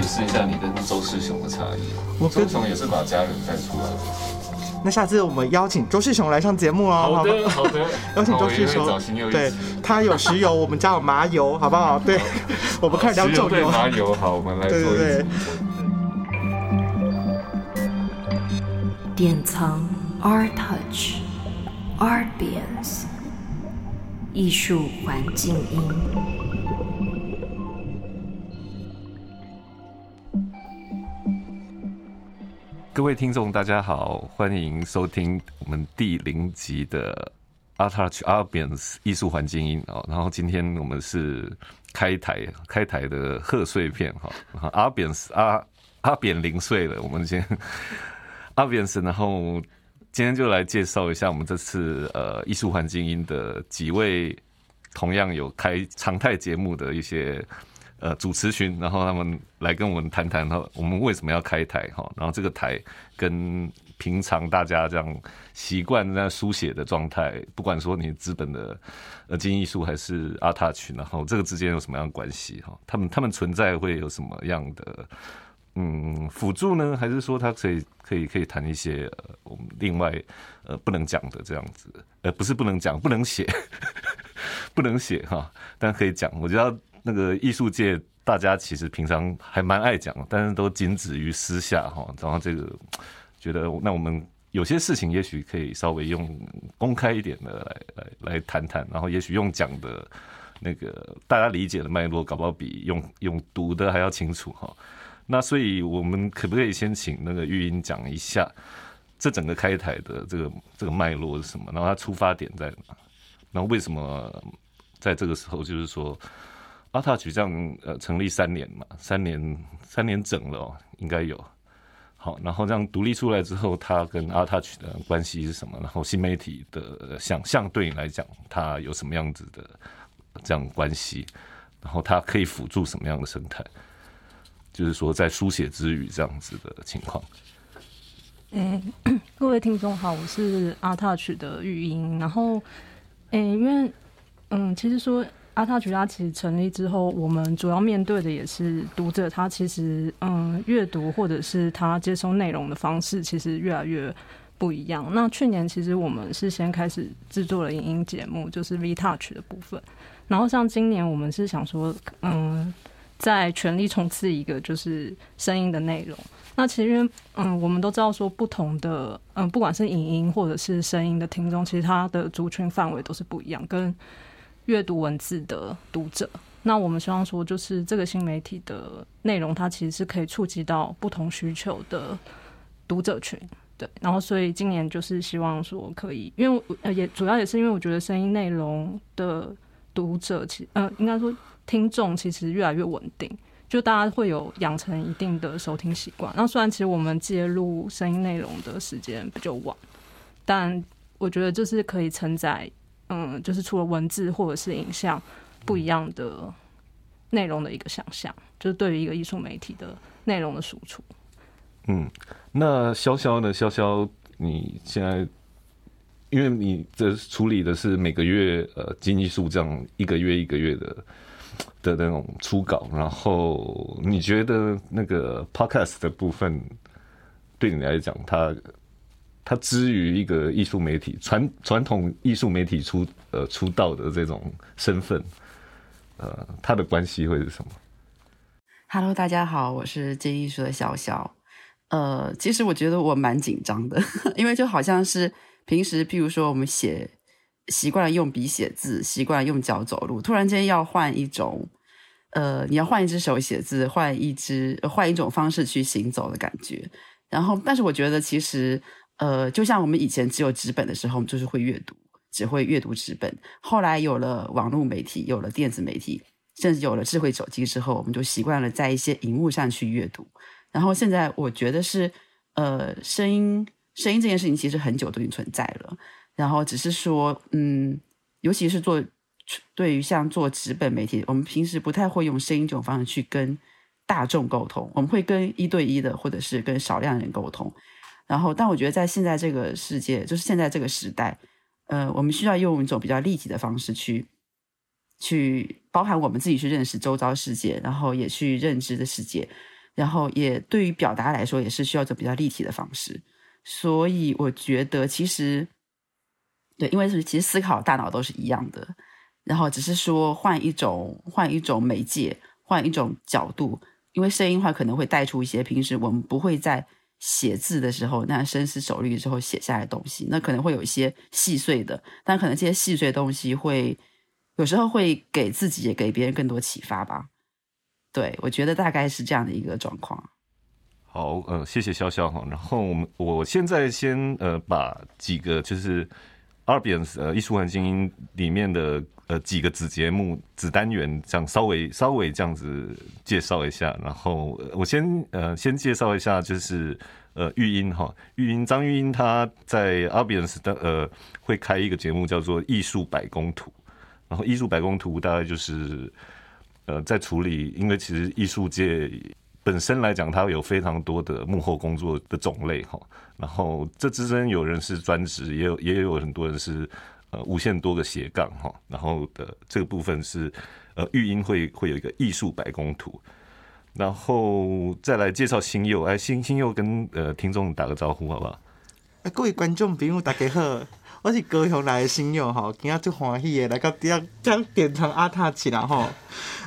解释一下你跟周世雄的差异？周世雄也是把家人带出来的。那下次我们邀请周世雄来上节目哦。好的，好的。邀请周世雄，对，他有石油，我们家有麻油，好不好？对，我们开始聊重油。麻油好，我们来做一对。典藏 Art Touch Art Beans 艺术环境音。各位听众，大家好，欢迎收听我们第零集的 Art Arbians 艺术环境音哦。然后今天我们是开台开台的贺岁片哈，Arbians 阿阿扁零岁了，我们先 Arbians，然后今天就来介绍一下我们这次呃艺术环境音的几位同样有开常态节目的一些。呃，主持群，然后他们来跟我们谈谈，哈，我们为什么要开台，哈，然后这个台跟平常大家这样习惯在书写的状态，不管说你资本的呃金艺术还是阿塔群，然后这个之间有什么样的关系，哈，他们他们存在会有什么样的嗯辅助呢？还是说他可以可以可以谈一些呃我们另外呃不能讲的这样子，呃不是不能讲，不能写，不能写哈，但可以讲，我觉得。那个艺术界，大家其实平常还蛮爱讲，但是都仅止于私下哈。然后这个觉得，那我们有些事情也许可以稍微用公开一点的来来来谈谈，然后也许用讲的那个大家理解的脉络，搞不好比用用读的还要清楚哈。那所以我们可不可以先请那个玉英讲一下这整个开台的这个这个脉络是什么？然后它出发点在哪？然后为什么在这个时候就是说？阿塔曲这样呃成立三年嘛，三年三年整了，应该有。好，然后这样独立出来之后，它跟阿塔曲的关系是什么？然后新媒体的想象对你来讲，它有什么样子的这样关系？然后它可以辅助什么样的生态？就是说，在书写之余这样子的情况。嗯，各位听众好，我是阿塔曲的语音。然后，嗯，因为嗯，其实说。阿塔曲它其实成立之后，我们主要面对的也是读者，他其实嗯阅读或者是他接收内容的方式，其实越来越不一样。那去年其实我们是先开始制作了影音节目，就是 V Touch 的部分。然后像今年我们是想说，嗯，在全力冲刺一个就是声音的内容。那其实嗯，我们都知道说不同的嗯，不管是影音或者是声音的听众，其实他的族群范围都是不一样，跟。阅读文字的读者，那我们希望说，就是这个新媒体的内容，它其实是可以触及到不同需求的读者群，对。然后，所以今年就是希望说，可以，因为呃，也主要也是因为我觉得声音内容的读者，其呃，应该说听众其实越来越稳定，就大家会有养成一定的收听习惯。那虽然其实我们介入声音内容的时间比较晚，但我觉得就是可以承载。嗯，就是除了文字或者是影像不一样的内容的一个想象，就是对于一个艺术媒体的内容的输出。嗯，那潇潇呢？潇潇，你现在因为你这处理的是每个月呃金艺术这样一个月一个月的的那种初稿，然后你觉得那个 podcast 的部分对你来讲，它？他之于一个艺术媒体传传统艺术媒体出呃出道的这种身份，呃，他的关系会是什么？Hello，大家好，我是接艺术的潇潇。呃，其实我觉得我蛮紧张的，因为就好像是平时，譬如说我们写习惯了用笔写字，习惯了用脚走路，突然间要换一种，呃，你要换一只手写字，换一只换一种方式去行走的感觉。然后，但是我觉得其实。呃，就像我们以前只有纸本的时候，我们就是会阅读，只会阅读纸本。后来有了网络媒体，有了电子媒体，甚至有了智慧手机之后，我们就习惯了在一些荧幕上去阅读。然后现在我觉得是，呃，声音声音这件事情其实很久都已经存在了。然后只是说，嗯，尤其是做对于像做纸本媒体，我们平时不太会用声音这种方式去跟大众沟通，我们会跟一对一的，或者是跟少量人沟通。然后，但我觉得在现在这个世界，就是现在这个时代，呃，我们需要用一种比较立体的方式去，去包含我们自己去认识周遭世界，然后也去认知的世界，然后也对于表达来说，也是需要一种比较立体的方式。所以我觉得，其实对，因为是其实思考大脑都是一样的，然后只是说换一种换一种媒介，换一种角度。因为声音话可能会带出一些平时我们不会在写字的时候那深思熟虑之后写下来的东西，那可能会有一些细碎的，但可能这些细碎的东西会有时候会给自己也给别人更多启发吧。对，我觉得大概是这样的一个状况。好，呃，谢谢潇潇哈。然后我们我现在先呃把几个就是 Arbians 呃艺术环境里面的呃几个子节目子单元这样稍微稍微这样子介绍一下。然后我先呃先介绍一下就是呃玉英哈，玉英张玉英她在 Abians 的呃会开一个节目叫做艺术百工图。然后艺术百工图大概就是呃在处理，因为其实艺术界。本身来讲，它有非常多的幕后工作的种类哈，然后这之中有人是专职，也有也有很多人是呃无限多个斜杠哈，然后的这个部分是呃育婴会会有一个艺术白宫图，然后再来介绍新佑，哎新新佑跟呃听众打个招呼好不好？哎各位观众朋友大家好，我是高雄来的新佑哈，今日最欢喜的来到第二将变成阿塔起啦哈，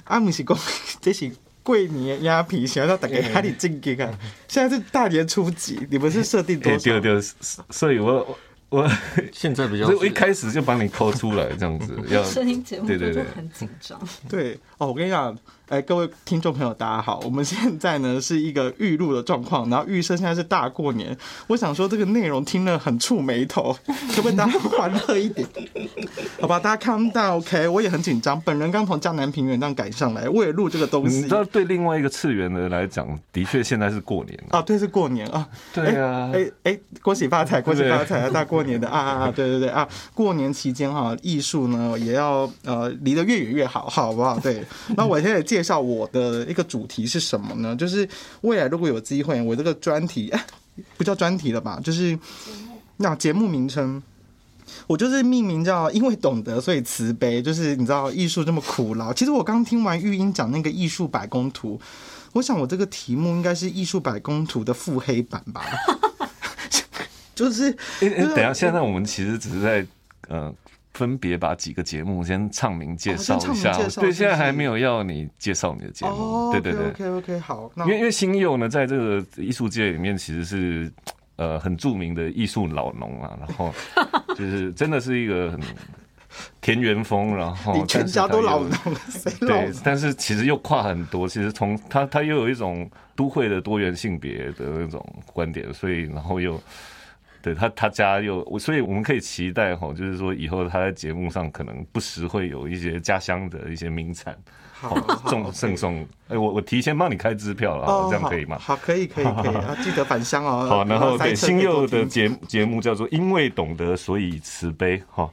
啊毋是讲 这是。过年鸭皮，想要大家哪里正经啊？现在是大年初几？你们是设定多少？对对，所以我我 现在比较，所以我一开始就把你抠出来这样子，要 声音节目对对对，很紧张。对哦，我跟你讲。哎，各位听众朋友，大家好！我们现在呢是一个预录的状况，然后预设现在是大过年。我想说这个内容听了很触眉头，可不可以大家欢乐一点？好吧，大家看到 OK，我也很紧张。本人刚从江南平原上赶上来，为了录这个东西。你知道，对另外一个次元的人来讲，的确现在是过年啊，对，是过年啊。对啊，哎哎，恭喜发财，恭喜发财啊！大过 年的啊啊啊！对对对啊，过年期间哈，艺术呢也要呃离得越远越好，好不好？对，那我现在。介绍我的一个主题是什么呢？就是未来如果有机会，我这个专题 不叫专题了吧？就是那节目名称，我就是命名叫“因为懂得，所以慈悲”。就是你知道艺术这么苦劳。其实我刚听完玉英讲那个艺术百工图，我想我这个题目应该是艺术百工图的腹黑版吧？就是，等下，现在我们其实只是在嗯。分别把几个节目先唱名介绍一下，对，现在还没有要你介绍你的节目，对对对，OK OK 好，因为因为新佑呢，在这个艺术界里面其实是呃很著名的艺术老农啊，然后 就是真的是一个很田园风，然后全家都老农，对，但是其实又跨很多，其实从他他又有一种都会的多元性别的那种观点，所以然后又。对他，他家又，所以我们可以期待哈，就是说以后他在节目上可能不时会有一些家乡的一些名产，好送赠送。哎，我我提前帮你开支票了，这样可以吗？好，可以，可以，可以 啊，记得返乡哦。好，然后对新佑的节节目叫做《因为懂得，所以慈悲》哈。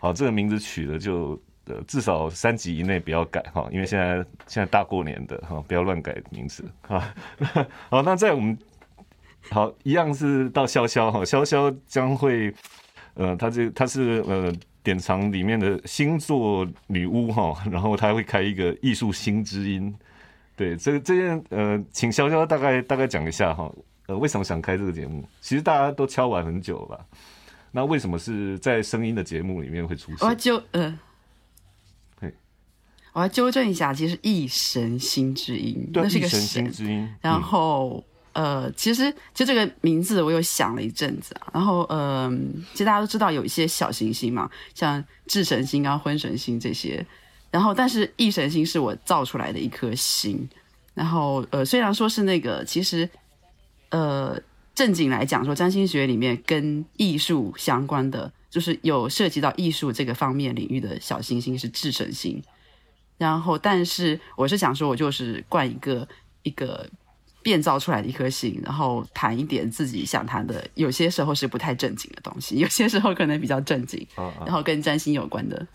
好，这个名字取的就呃至少三集以内不要改哈，因为现在现在大过年的哈，不要乱改名字哈。好，那在我们。好，一样是到潇潇哈，潇潇将会，呃，他这他是呃典藏里面的星座女巫哈，然后他会开一个艺术新知音，对，这这件呃，请潇潇大概大概讲一下哈，呃，为什么想开这个节目？其实大家都敲完很久了，那为什么是在声音的节目里面会出现？我要纠呃，对，我要纠正一下，其实一神新之音，那是一个神新之音，然后。呃，其实就这个名字，我有想了一阵子啊。然后，呃，其实大家都知道有一些小行星嘛，像智神星啊、婚神星这些。然后，但是异神星是我造出来的一颗星。然后，呃，虽然说是那个，其实，呃，正经来讲说，占星学里面跟艺术相关的，就是有涉及到艺术这个方面领域的小行星是智神星。然后，但是我是想说，我就是冠一个一个。变造出来的一颗心，然后谈一点自己想谈的，有些时候是不太正经的东西，有些时候可能比较正经，然后跟占星有关的，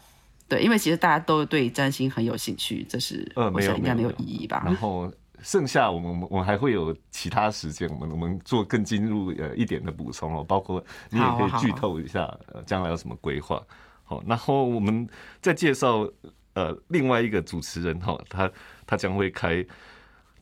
对，因为其实大家都对占星很有兴趣，这是我想应该没有意义吧。然后剩下我们我们还会有其他时间，我们我们做更进入呃一点的补充哦，包括你也可以剧透一下呃将来有什么规划。好，然后我们再介绍呃另外一个主持人哈，他他将会开。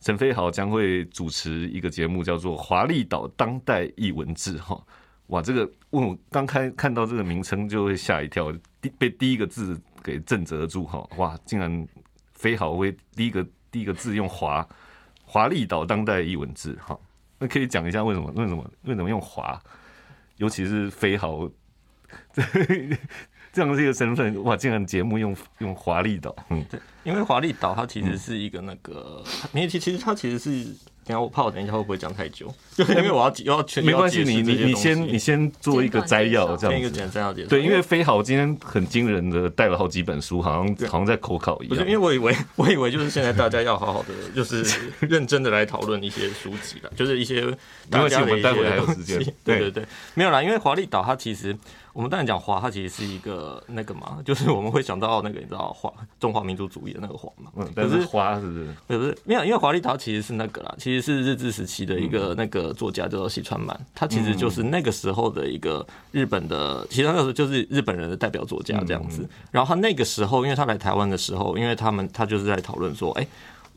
陈飞豪将会主持一个节目，叫做《华丽岛当代译文志》哈。哇，这个问我刚开看到这个名称就会吓一跳，第被第一个字给震折住哈。哇，竟然飞豪会第一个第一个字用华华丽岛当代译文志哈。那可以讲一下为什么为什么为什么用华，尤其是飞豪。这样的一个身份，哇！竟然节目用用华丽岛，嗯，对，因为华丽岛它其实是一个那个，因为其其实它其实是，等下我怕我等一下会不会讲太久，就是因为我要要全没关系，你你你先你先做一个摘要，这样一个简摘要解对，因为飞豪今天很惊人的带了好几本书，好像好像在口考一样。因为我以为 我以为就是现在大家要好好的，就是认真的来讨论一些书籍了，就是一些大家的一些时间。对对对，没有啦，因为华丽岛它其实。我们当然讲华，它其实是一个那个嘛，就是我们会想到那个你知道华中华民族主义的那个华嘛。嗯，但是华是不是？不是，没有，因为华丽岛其实是那个啦，其实是日治时期的一个那个作家叫做西川满，他其实就是那个时候的一个日本的，其实那个时候就是日本人的代表作家这样子。然后他那个时候，因为他来台湾的时候，因为他们他就是在讨论说，哎，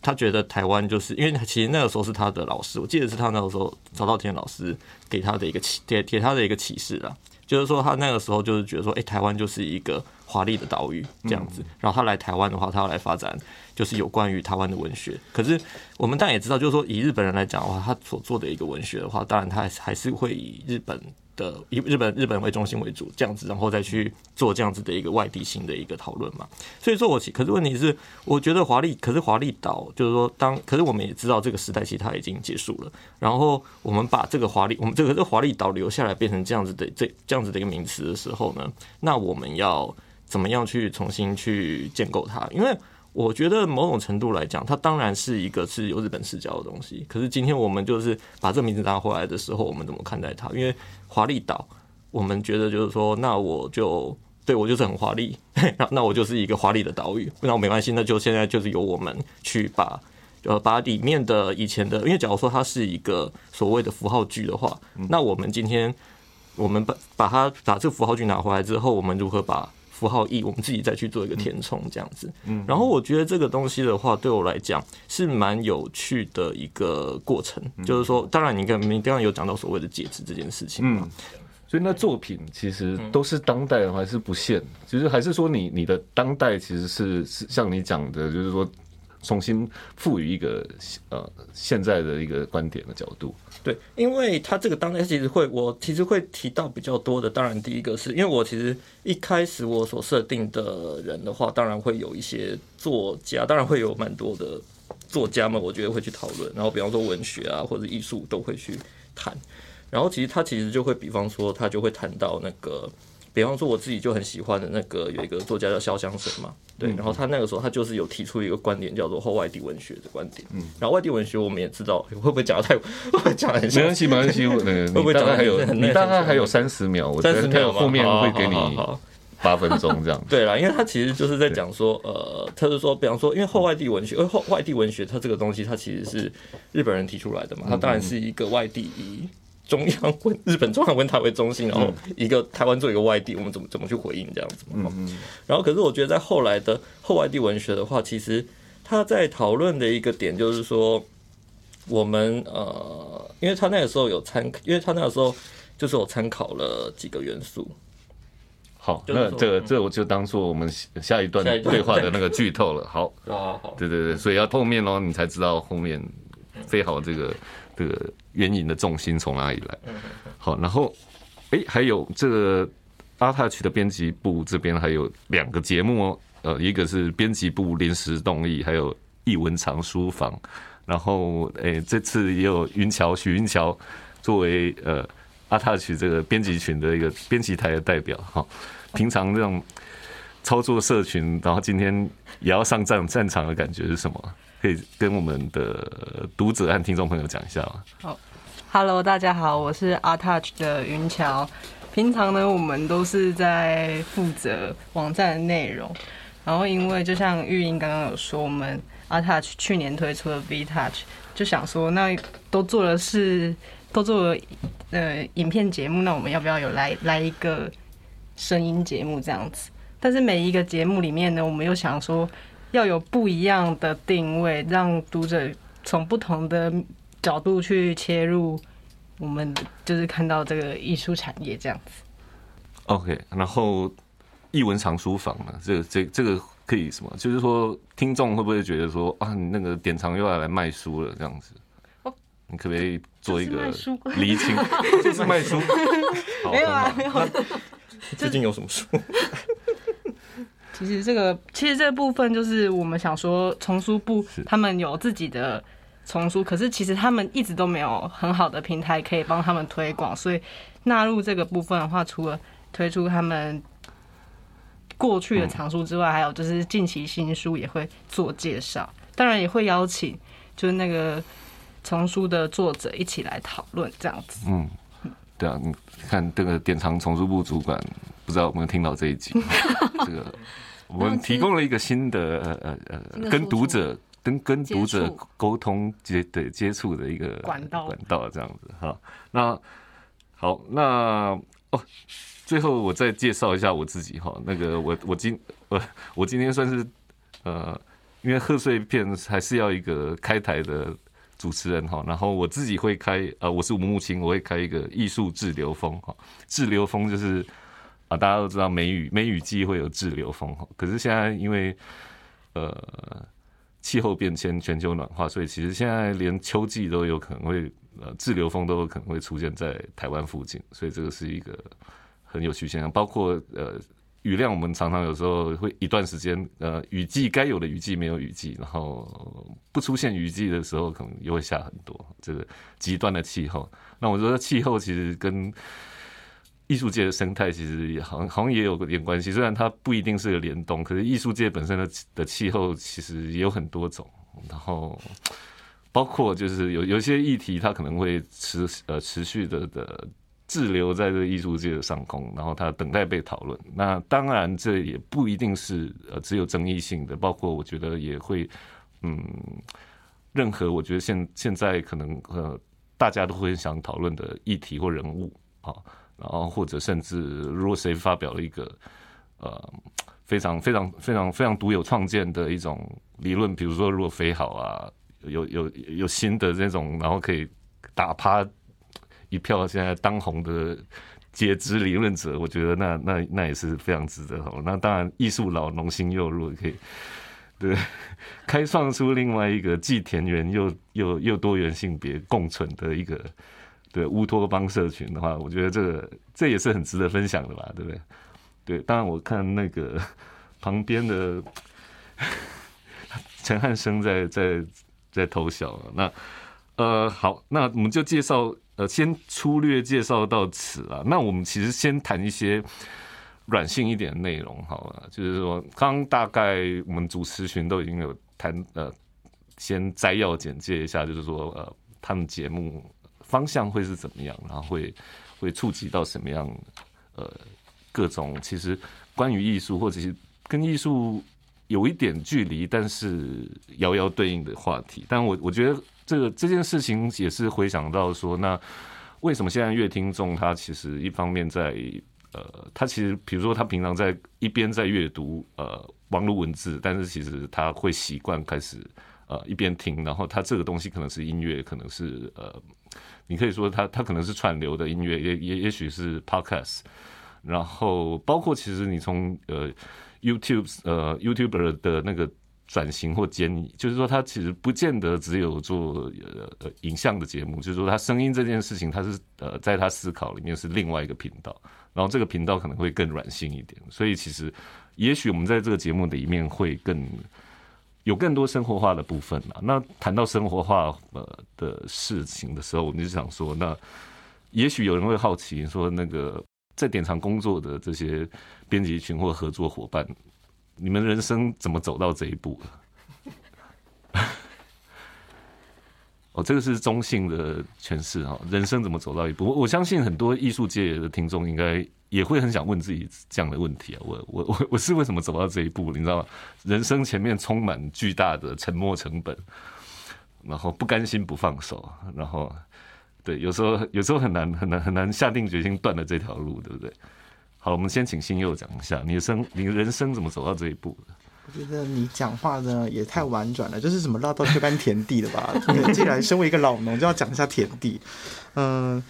他觉得台湾就是因为其实那个时候是他的老师，我记得是他那个时候曹道天老师给他的一个启给给他的一个启示啦。就是说，他那个时候就是觉得说，哎，台湾就是一个华丽的岛屿这样子。然后他来台湾的话，他要来发展，就是有关于台湾的文学。可是我们当然也知道，就是说以日本人来讲的话，他所做的一个文学的话，当然他还是会以日本。的以日本日本为中心为主这样子，然后再去做这样子的一个外地性的一个讨论嘛。所以说，我其可是问题是，我觉得华丽，可是华丽岛就是说，当可是我们也知道这个时代其实它已经结束了。然后我们把这个华丽，我们这个这华丽岛留下来变成这样子的这这样子的一个名词的时候呢，那我们要怎么样去重新去建构它？因为我觉得某种程度来讲，它当然是一个是有日本视角的东西。可是今天我们就是把这名字拿回来的时候，我们怎么看待它？因为华丽岛，我们觉得就是说，那我就 对我就是很华丽，那我就是一个华丽的岛屿。那我没关系，那就现在就是由我们去把呃把里面的以前的，因为假如说它是一个所谓的符号句的话，那我们今天我们把把它把这个符号句拿回来之后，我们如何把？符号义，我们自己再去做一个填充，这样子。嗯，然后我觉得这个东西的话，对我来讲是蛮有趣的一个过程。就是说，当然你跟你刚刚有讲到所谓的戒指这件事情嘛，所以那作品其实都是当代的，还是不限？其实还是说你你的当代其实是是像你讲的，就是说重新赋予一个呃现在的一个观点的角度。对，因为他这个当代其实会，我其实会提到比较多的。当然，第一个是因为我其实一开始我所设定的人的话，当然会有一些作家，当然会有蛮多的作家们，我觉得会去讨论。然后，比方说文学啊，或者艺术都会去谈。然后，其实他其实就会，比方说他就会谈到那个。比方说，我自己就很喜欢的那个有一个作家叫潇湘神嘛，对，然后他那个时候他就是有提出一个观点，叫做后外地文学的观点。嗯，然后外地文学我们也知道，会不会讲的太，会不会讲的很？没关系，没关系，会不会讲的还有？你大概还有三十秒，我觉得他后面会给你八分钟这样。对啦，因为他其实就是在讲说，呃，他是说，比方说，因为后外地文学，因为后外地文学它这个东西，它其实是日本人提出来的嘛，它当然是一个外地。中央文日本中央文台为中心，然后一个台湾做一个外地，我们怎么怎么去回应这样子嘛？然后可是我觉得在后来的后外地文学的话，其实他在讨论的一个点就是说，我们呃，因为他那个时候有参，因为他那个时候就是我参考了几个元素。好，那这个这我就当做我们下一段对话的那个剧透了。好，好，好，对对对，所以要后面哦，你才知道后面非好这个。这个援引的重心从哪里来？好，然后，哎，还有这个阿塔奇的编辑部这边还有两个节目哦，呃，一个是编辑部临时动力，还有译文藏书房。然后，哎，这次也有云桥许云桥作为呃阿塔奇这个编辑群的一个编辑台的代表。哈，平常这种操作社群，然后今天也要上战战场的感觉是什么？可以跟我们的读者和听众朋友讲一下吗？好，Hello，大家好，我是 ArtTouch 的云桥。平常呢，我们都是在负责网站的内容。然后，因为就像玉英刚刚有说，我们 ArtTouch 去年推出了 VTouch，就想说，那都做的是都做了呃影片节目，那我们要不要有来来一个声音节目这样子？但是每一个节目里面呢，我们又想说。要有不一样的定位，让读者从不同的角度去切入，我们就是看到这个艺术产业这样子。OK，然后译文藏书房呢，这个这这个可以什么？就是说，听众会不会觉得说啊，你那个典藏又要来卖书了这样子？哦你可不可以做一个厘清？就是卖书，好没有啊，没有。最近有什么书？其实这个，其实这部分就是我们想说，丛书部他们有自己的丛书，可是其实他们一直都没有很好的平台可以帮他们推广，所以纳入这个部分的话，除了推出他们过去的藏书之外，还有就是近期新书也会做介绍，当然也会邀请就是那个丛书的作者一起来讨论这样子。嗯，对啊，你看这个典藏丛书部主管，不知道有没有听到这一集？这个我们提供了一个新的呃呃呃，跟读者跟跟读者沟通接对接触的一个管道管道这样子哈。那好，那哦，最后我再介绍一下我自己哈。那个我我今我我今天算是呃，因为贺岁片还是要一个开台的主持人哈，然后我自己会开呃，我是吴木青，我会开一个艺术滞留风哈，滞留风就是啊，大家都知道梅雨梅雨季会有滞留风哈，可是现在因为呃气候变迁、全球暖化，所以其实现在连秋季都有可能会呃滞留风都有可能会出现在台湾附近，所以这个是一个很有趣现象，包括呃。雨量，我们常常有时候会一段时间，呃，雨季该有的雨季没有雨季，然后不出现雨季的时候，可能又会下很多。这个极端的气候，那我觉得气候其实跟艺术界的生态其实也好像好像也有点关系，虽然它不一定是个联动，可是艺术界本身的的气候其实也有很多种，然后包括就是有有些议题，它可能会持呃持续的的。滞留在这艺术界的上空，然后它等待被讨论。那当然，这也不一定是呃只有争议性的，包括我觉得也会，嗯，任何我觉得现现在可能呃大家都会想讨论的议题或人物啊，然后或者甚至如果谁发表了一个呃非常非常非常非常独有创建的一种理论，比如说如果肥好啊，有有有新的这种，然后可以打趴。一票现在当红的解职理论者，我觉得那那那也是非常值得哈。那当然，艺术老农心又弱，可以对开创出另外一个既田园又又又多元性别共存的一个对乌托邦社群的话，我觉得这个这也是很值得分享的吧，对不对？对，当然我看那个 旁边的 陈汉生在在在偷笑，那呃好，那我们就介绍。呃，先粗略介绍到此啊。那我们其实先谈一些软性一点的内容好了。就是说，刚大概我们主持群都已经有谈，呃，先摘要简介一下，就是说，呃，他们节目方向会是怎么样，然后会会触及到什么样，呃，各种其实关于艺术或者是跟艺术有一点距离，但是遥遥对应的话题。但我我觉得。这个这件事情也是回想到说，那为什么现在乐听众他其实一方面在呃，他其实比如说他平常在一边在阅读呃网络文字，但是其实他会习惯开始呃一边听，然后他这个东西可能是音乐，可能是呃，你可以说他他可能是串流的音乐，也也也许是 podcast，然后包括其实你从呃 YouTube 呃 YouTuber 的那个。转型或兼移，就是说，他其实不见得只有做呃影像的节目，就是说，他声音这件事情，他是呃在他思考里面是另外一个频道，然后这个频道可能会更软性一点，所以其实也许我们在这个节目的一面会更有更多生活化的部分啊。那谈到生活化呃的事情的时候，我们就想说，那也许有人会好奇说，那个在典藏工作的这些编辑群或合作伙伴。你们人生怎么走到这一步了？哦，这个是中性的诠释哈。人生怎么走到一步？我相信很多艺术界的听众应该也会很想问自己这样的问题啊。我我我我是为什么走到这一步？你知道吗？人生前面充满巨大的沉没成本，然后不甘心不放手，然后对，有时候有时候很难很难很难下定决心断了这条路，对不对？好，我们先请新佑讲一下你的生，你的人生怎么走到这一步的？我觉得你讲话呢也太婉转了，就是什么绕到这般田地了吧？你既然身为一个老农，就要讲一下田地。嗯、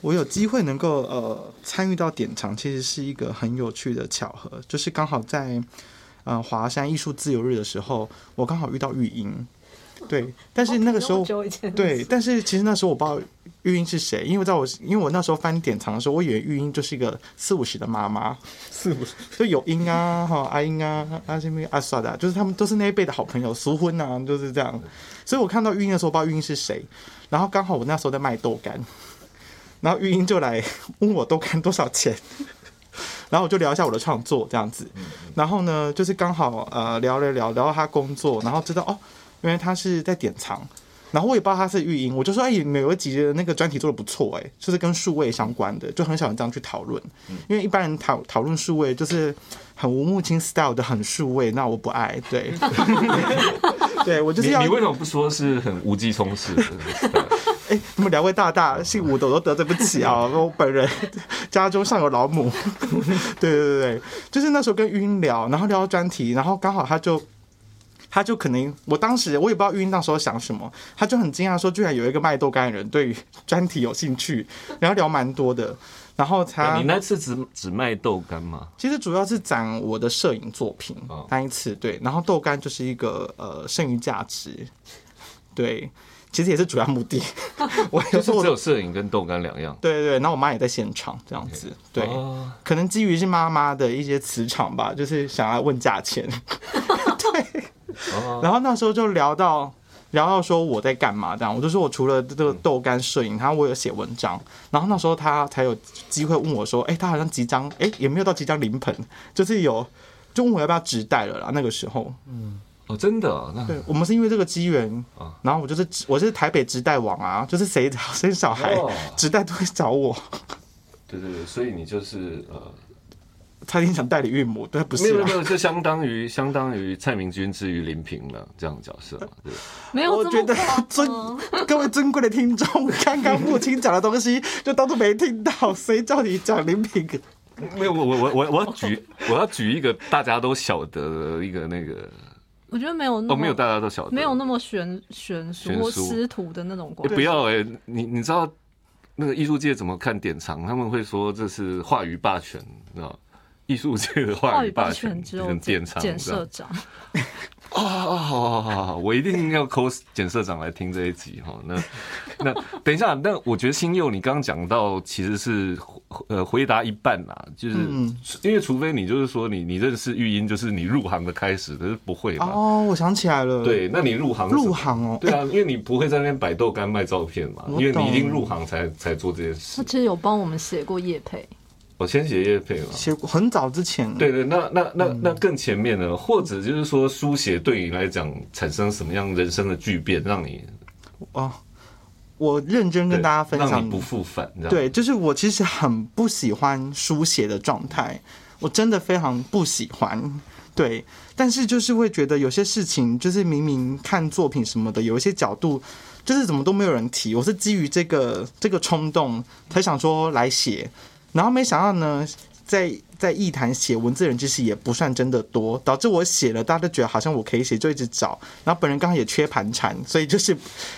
我有机会能够呃参与到典藏，其实是一个很有趣的巧合，就是刚好在呃华山艺术自由日的时候，我刚好遇到玉英。对，但是那个时候对，但是其实那时候我不知道玉英是谁，因为在我因为我那时候翻典藏的时候，我以为玉英就是一个四五十的妈妈，四五十。就有英啊、哈阿英啊、阿什么阿萨的啊，就是他们都是那一辈的好朋友，俗婚啊，就是这样。所以我看到玉英的时候，不知道玉英是谁，然后刚好我那时候在卖豆干，然后玉英就来 问我都干多少钱。然后我就聊一下我的创作这样子，然后呢，就是刚好呃聊了聊，聊到他工作，然后知道哦，原来他是在典藏，然后我也不知道他是玉英，我就说哎，你们有一集的那个专题做的不错哎，就是跟数位相关的，就很少人这样去讨论，因为一般人讨讨论数位就是很吴木青 style 的很数位，那我不爱，对，对我就是要你你为什么不说是很无稽充实的？哎，你们两位大大姓吴的我都得罪不起啊！我本人 家中上有老母，对对对对，就是那时候跟晕聊，然后聊到专题，然后刚好他就。他就可能，我当时我也不知道玉英那时候想什么，他就很惊讶说，居然有一个卖豆干的人对于专题有兴趣，然后聊蛮多的，然后他你那次只只卖豆干吗？其实主要是展我的摄影作品哦那一次，对，然后豆干就是一个呃剩余价值，对，其实也是主要目的。我有就是时候只有摄影跟豆干两样。对对对，然后我妈也在现场这样子，对，哦可能基于是妈妈的一些磁场吧，就是想要问价钱，对，哦然后那时候就聊到。聊到说我在干嘛这样，我就说我除了这个豆干摄影，然后我有写文章，然后那时候他才有机会问我说，哎、他好像即将，哎、也没有到即将临盆，就是有就问我要不要直带了啦。那个时候，哦，真的哦，那对我们是因为这个机缘啊，然后我就是我是台北直代网啊，就是谁只要生小孩哦，直代都会找我。对对对，所以你就是呃，差点想代理孕母，对，不是没有没有，就相当于相当于蔡明君之于林平了这样的角色嘛，对。没有我觉得尊。各位尊贵的听众，刚刚父亲讲的东西就当做没听到，谁叫你讲林平？没有，我我我我我要举我要举一个大家都晓得的一个那个我觉得没有那么哦，没有大家都晓得，没有那么悬悬殊或师徒的那种欸关系。不要哎、你你知道那个艺术界怎么看典藏？他们会说这是话语霸权，你知道？艺术界的话话语霸权典藏简社长，哦，好好好好，我一定要 cos 简社长来听这一集哈。那 那等一下，那我觉得新佑你刚刚讲到其实是呃回答一半啦，就是、嗯因为除非你就是说你你认识玉英就是你入行的开始，可是不会嘛？哦，我想起来了，对，那你入行入行哦，对啊，因为你不会在那边摆豆干卖照片嘛，因为你已经入行才才做这件事他。其实有帮我们写过叶配，我先写叶配嘛。写过很早之前，对对，那那那嗯那更前面呢？或者就是说，书写对你来讲产生什么样人生的巨变，让你哦，我认真跟大家分享让你不复返，对，就是我其实很不喜欢书写的状态，我真的非常不喜欢。对，但是就是会觉得有些事情，就是明明看作品什么的，有一些角度，就是怎么都没有人提。我是基于这个这个冲动才想说来写，然后没想到呢，在在艺坛写文字人其实也不算真的多，导致我写了，大家都觉得好像我可以写，就一直找。然后本人刚好也缺盘缠，所以就是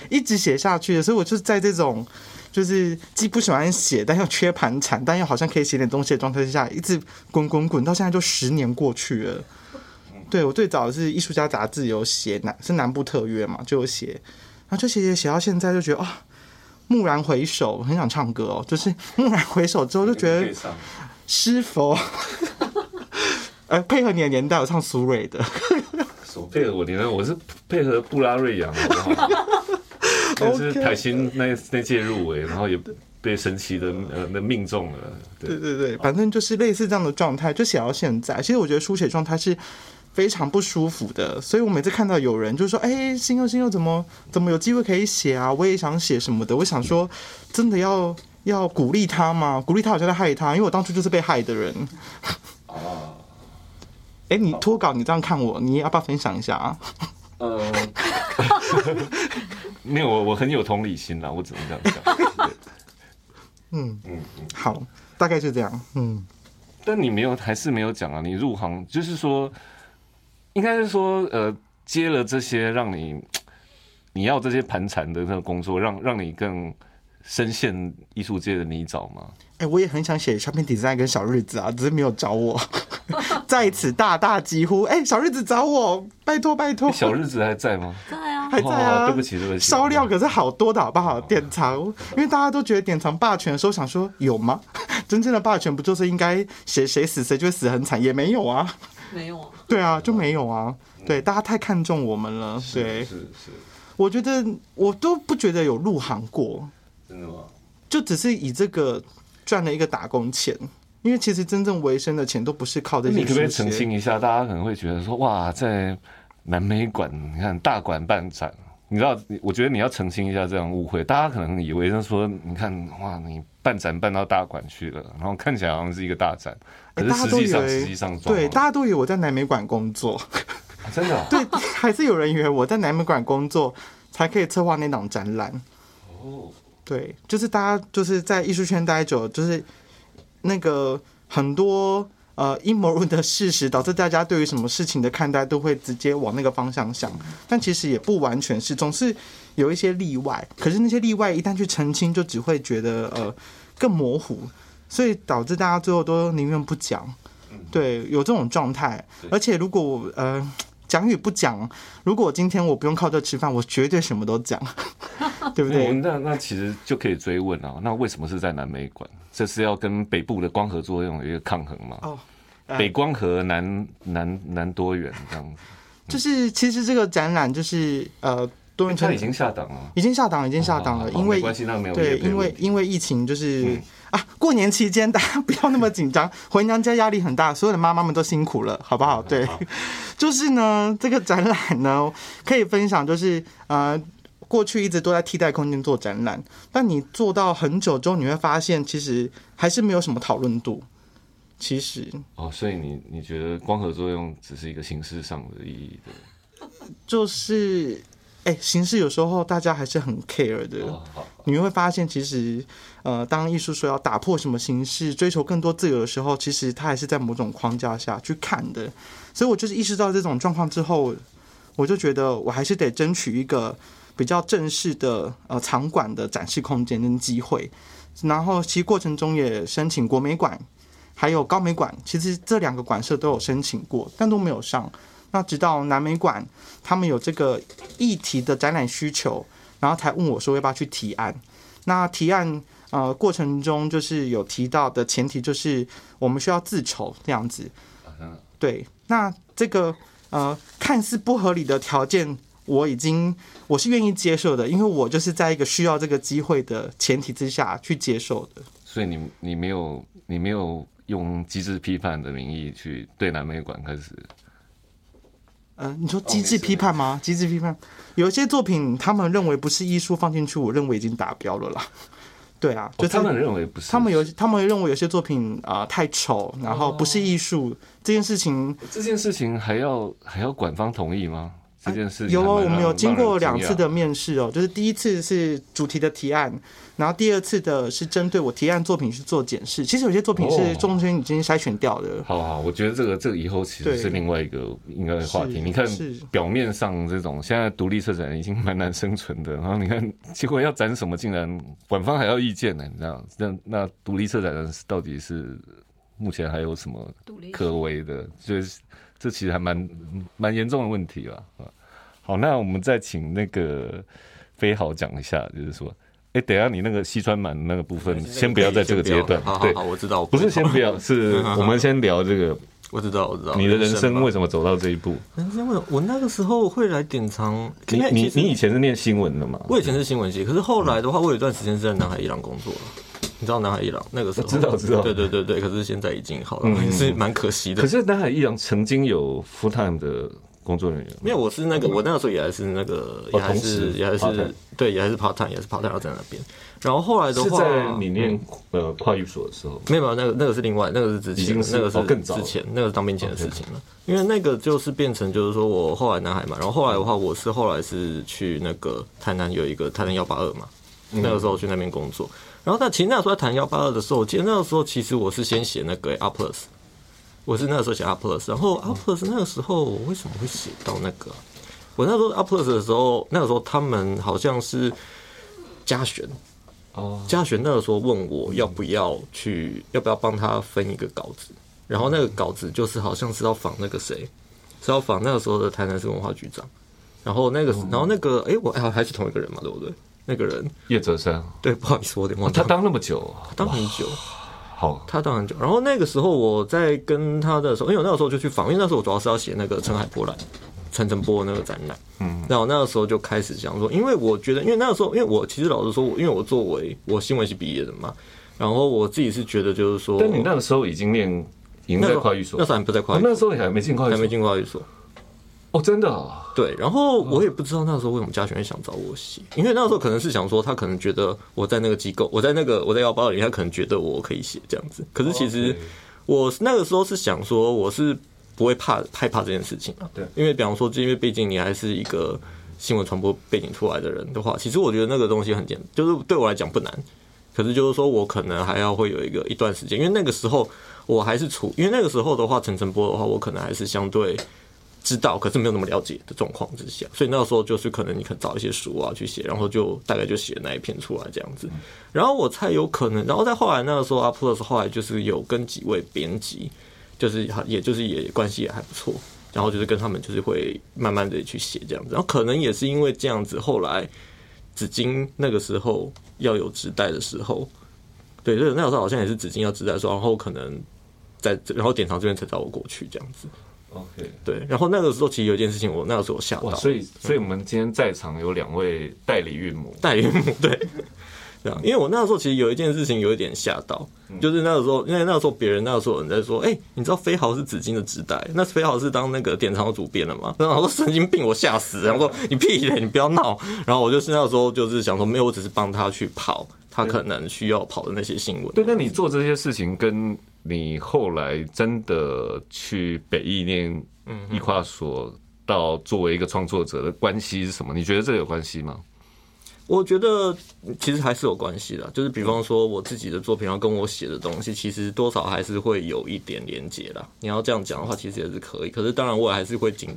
一直写下去。所以我就在这种就是既不喜欢写，但又缺盘缠，但又好像可以写点东西的状态下，一直滚滚滚到现在就十年过去了。对我最早是艺术家杂志有写南是南部特约嘛，就有写，然后就写写写到现在就觉得啊，蓦然回首，很想唱歌哦，就是蓦然回首之后就觉得是否，呃，配合你的年代，我唱苏芮的，所配合？我年代，我是配合布拉瑞扬，好不好？但是台新那那届入围，然后也被神奇的呃那命中了，对。对对对，反正就是类似这样的状态，就写到现在。其实我觉得书写状态是非常不舒服的，所以我每次看到有人就说：“哎，新佑新佑怎么怎么有机会可以写啊？我也想写什么的。”我想说，真的要要鼓励他吗？鼓励他好像在害他，因为我当初就是被害的人。哦，哎，你脱稿，你这样看我，你要不要分享一下啊？呃，没有，我我很有同理心啦，我只能这样讲。嗯，嗯嗯。好，大概就这样。嗯，但你没有，还是没有讲啊。你入行就是说，应该是说，呃，接了这些让你 你要这些盘缠的那个工作，让让你更深陷艺术界的泥沼吗？哎、我也很想写唱片 design 跟小日子啊，只是没有找我，在此大大疾呼，哎、小日子找我，拜托拜托，小日子还在吗？在啊，还在啊、哦对不起对不起烧料可是好多的好不好？典藏，因为大家都觉得典藏霸权的时候，想说有吗？真正的霸权不就是应该谁谁死谁就会死很惨，也没有啊，没有啊，对啊，就没有啊，对，大家太看重我们了，对，是是，我觉得我都不觉得有入行过，真的吗？就只是以这个赚了一个打工钱，因为其实真正维生的钱都不是靠这些你可不可以澄清一下？大家可能会觉得说，哇，在南美馆，你看大馆办展，你知道，我觉得你要澄清一下这样误会。大家可能以为是说，你看，哇，你办展办到大馆去了，然后看起来好像是一个大展，可是哎大家都以实际上，为实际上对，大家家都以为我在南美馆工作，真的哦 对，还是有人以为我在南美馆工作才可以策划那档展览。哦，对，就是大家就是在艺术圈待久，就是那个很多呃阴谋论的事实，导致大家对于什么事情的看待都会直接往那个方向想，但其实也不完全是，总是有一些例外。可是那些例外一旦去澄清，就只会觉得呃更模糊，所以导致大家最后都宁愿不讲。对，有这种状态，而且如果我呃。讲与不讲，如果今天我不用靠这吃饭，我绝对什么都讲，对不对？嗯那那其实就可以追问啊，那为什么是在南美馆？这是要跟北部的光合作用有一个抗衡吗？哦，呃北光和南南南多远这样子？就是其实这个展览就是呃多元成它已经下档了。已经下档，已经下档了，因为没关系，那没有对，因为因为疫情就是、嗯啊，过年期间 大家不要那么紧张，回娘家压力很大，所有的妈妈们都辛苦了，好不好？对，就是呢，这个展览呢可以分享，就是呃。过去一直都在替代空间做展览，但你做到很久之后，你会发现其实还是没有什么讨论度。其实哦，所以你你觉得光合作用只是一个形式上的意义的？就是，哎、形式有时候大家还是很 care 的。哦，你会发现，其实，呃，当艺术说要打破什么形式，追求更多自由的时候，其实它还是在某种框架下去看的。所以我就是意识到这种状况之后，我就觉得我还是得争取一个比较正式的呃场馆的展示空间跟机会。然后其实过程中也申请国美馆，还有高美馆，其实这两个馆舍都有申请过，但都没有上。那直到南美馆他们有这个议题的展览需求，然后才问我说要不要去提案。那提案呃过程中就是有提到的前提就是我们需要自筹这样子。对，那这个呃看似不合理的条件，我已经我是愿意接受的，因为我就是在一个需要这个机会的前提之下去接受的。所以你你没有你没有用机制批判的名义去对南美馆开始呃，你说机制批判吗？机制批判，有一些作品他们认为不是艺术放进去，我认为已经达标了啦。对啊，就哦他们认为不是，他们有他们认为有些作品啊、呃太丑，然后不是艺术、这件事情，这件事情还要还要管方同意吗？这件事情有哦，我们有让经过两次的面试哦，就是第一次是主题的提案，然后第二次的是针对我提案作品去做检视。其实有些作品是哦中间已经筛选掉的，好好，我觉得这个这个以后其实是另外一个应该的话题。你看表面上这种现在独立策展已经蛮难生存的，然后你看结果要展什么，竟然馆方还要意见呢？你知道？那那独立策展人到底是目前还有什么可为的？就是这其实还蛮蛮严重的问题了啊。好，那我们再请那个飞豪讲一下，就是说，哎、等一下你那个西川满那个部分，先不要在这个阶段，对，好好好，我知道，不是先不要，是我们先聊这个 我知道，我知道。你的人生嘛为什么走到这一步？人生为什么我那个时候会来典藏？你你你以前是念新闻的嘛？我以前是新闻系，可是后来的话，我有一段时间是在南海伊朗工作了。你知道南海一郎那个时候？知道知道对对对对，可是现在已经好了，是蛮可惜的可。是南海一郎曾经有 full time 的工作人员，没有，我是那个，我那个时候也还是那个，也还是也还是对，也还是 part time，也是 part time 要在那边。然后后来的是话，在你念呃跨域所的时候，没有没有，那个那个是另外，那个是之前那个是哦更早之前，那个是当兵前的事情了。因为那个就是变成就是说我后来南海嘛，然后后来的话，我是后来是去那个台南有一个台南幺八二嘛，嗯那个时候去那边工作。然后但其实那时候在谈幺八二的时候，我记得那个时候其实我是先写那个 A plus，我是那个时候写 Up Plus，然后 Up Plus 那个时候我为什么会写到那个啊？我那时候 Up Plus 的时候，那个时候他们好像是嘉璇，哦，嘉璇那个时候问我要不要去，要不要帮他分一个稿子，然后那个稿子就是好像是要仿那个谁，是要仿那个时候的台南市文化局长，然后那个，然后那个，哎、我哎还是同一个人嘛，对不对？那个人，叶泽山，对，不好意思，我有点忘记。他当那么久，当很久，好，他当很久。然后那个时候我在跟他的时候，因为我那个时候就去访，因为那时候我主要是要写那个陈海波澜、陈晨波那个展览。嗯，然后那个时候就开始想说，因为我觉得，因为那个时候，因为我其实老实说，我因为我作为我新闻系毕业的嘛，然后我自己是觉得就是说，但你那个时候已经念，已经在跨域所。那时，候还不在跨那时候你还没进跨还没进跨域所。哦，真的啊，对，然后我也不知道那时候为什么嘉璇会想找我写，因为那时候可能是想说，他可能觉得我在那个机构，我在那个我在幺八二零，他可能觉得我可以写这样子。可是其实我那个时候是想说，我是不会怕害怕这件事情啊。对因为比方说，因为毕竟你还是一个新闻传播背景出来的人的话，其实我觉得那个东西很简，就是对我来讲不难。可是就是说我可能还要会有一个一段时间，因为那个时候我还是处，因为那个时候的话，陈晨波的话，我可能还是相对知道，可是没有那么了解的状况之下，所以那个时候就是可能你可能找一些书啊去写，然后就大概就写那一篇出来这样子，然后我猜有可能，然后再后来那个时候 Up Plus 后来就是有跟几位编辑，就是也就是也关系也还不错，然后就是跟他们就是会慢慢的去写这样子，然后可能也是因为这样子，后来纸巾那个时候要有纸袋的时候，对，对，那个时候好像也是纸巾要纸袋的时候，然后可能在然后典藏这边才找我过去这样子。，OK，对，然后那个时候其实有一件事情，我那个时候吓，到，所以，所以我们今天在场有两位代理孕母，代理孕母对，这样，因为我那个时候其实有一件事情有一点吓到，就是那个时候，因为那个时候别人那个时候有人在说，哎、你知道飞豪是紫金的纸袋，那飞豪是当那个典藏的主编的嘛？然后我说神经病，我吓死，然后说你屁嘞，你不要闹，然后我就是那个时候就是想说，没有，我只是帮他去跑他可能需要跑的那些新闻，对，那你做这些事情，跟你后来真的去北艺念艺跨所，到作为一个创作者的关系是什么？你觉得这有关系吗？我觉得其实还是有关系的，就是比方说我自己的作品，然后跟我写的东西，其实多少还是会有一点连接的。你要这样讲的话，其实也是可以。可是当然，我也还是会谨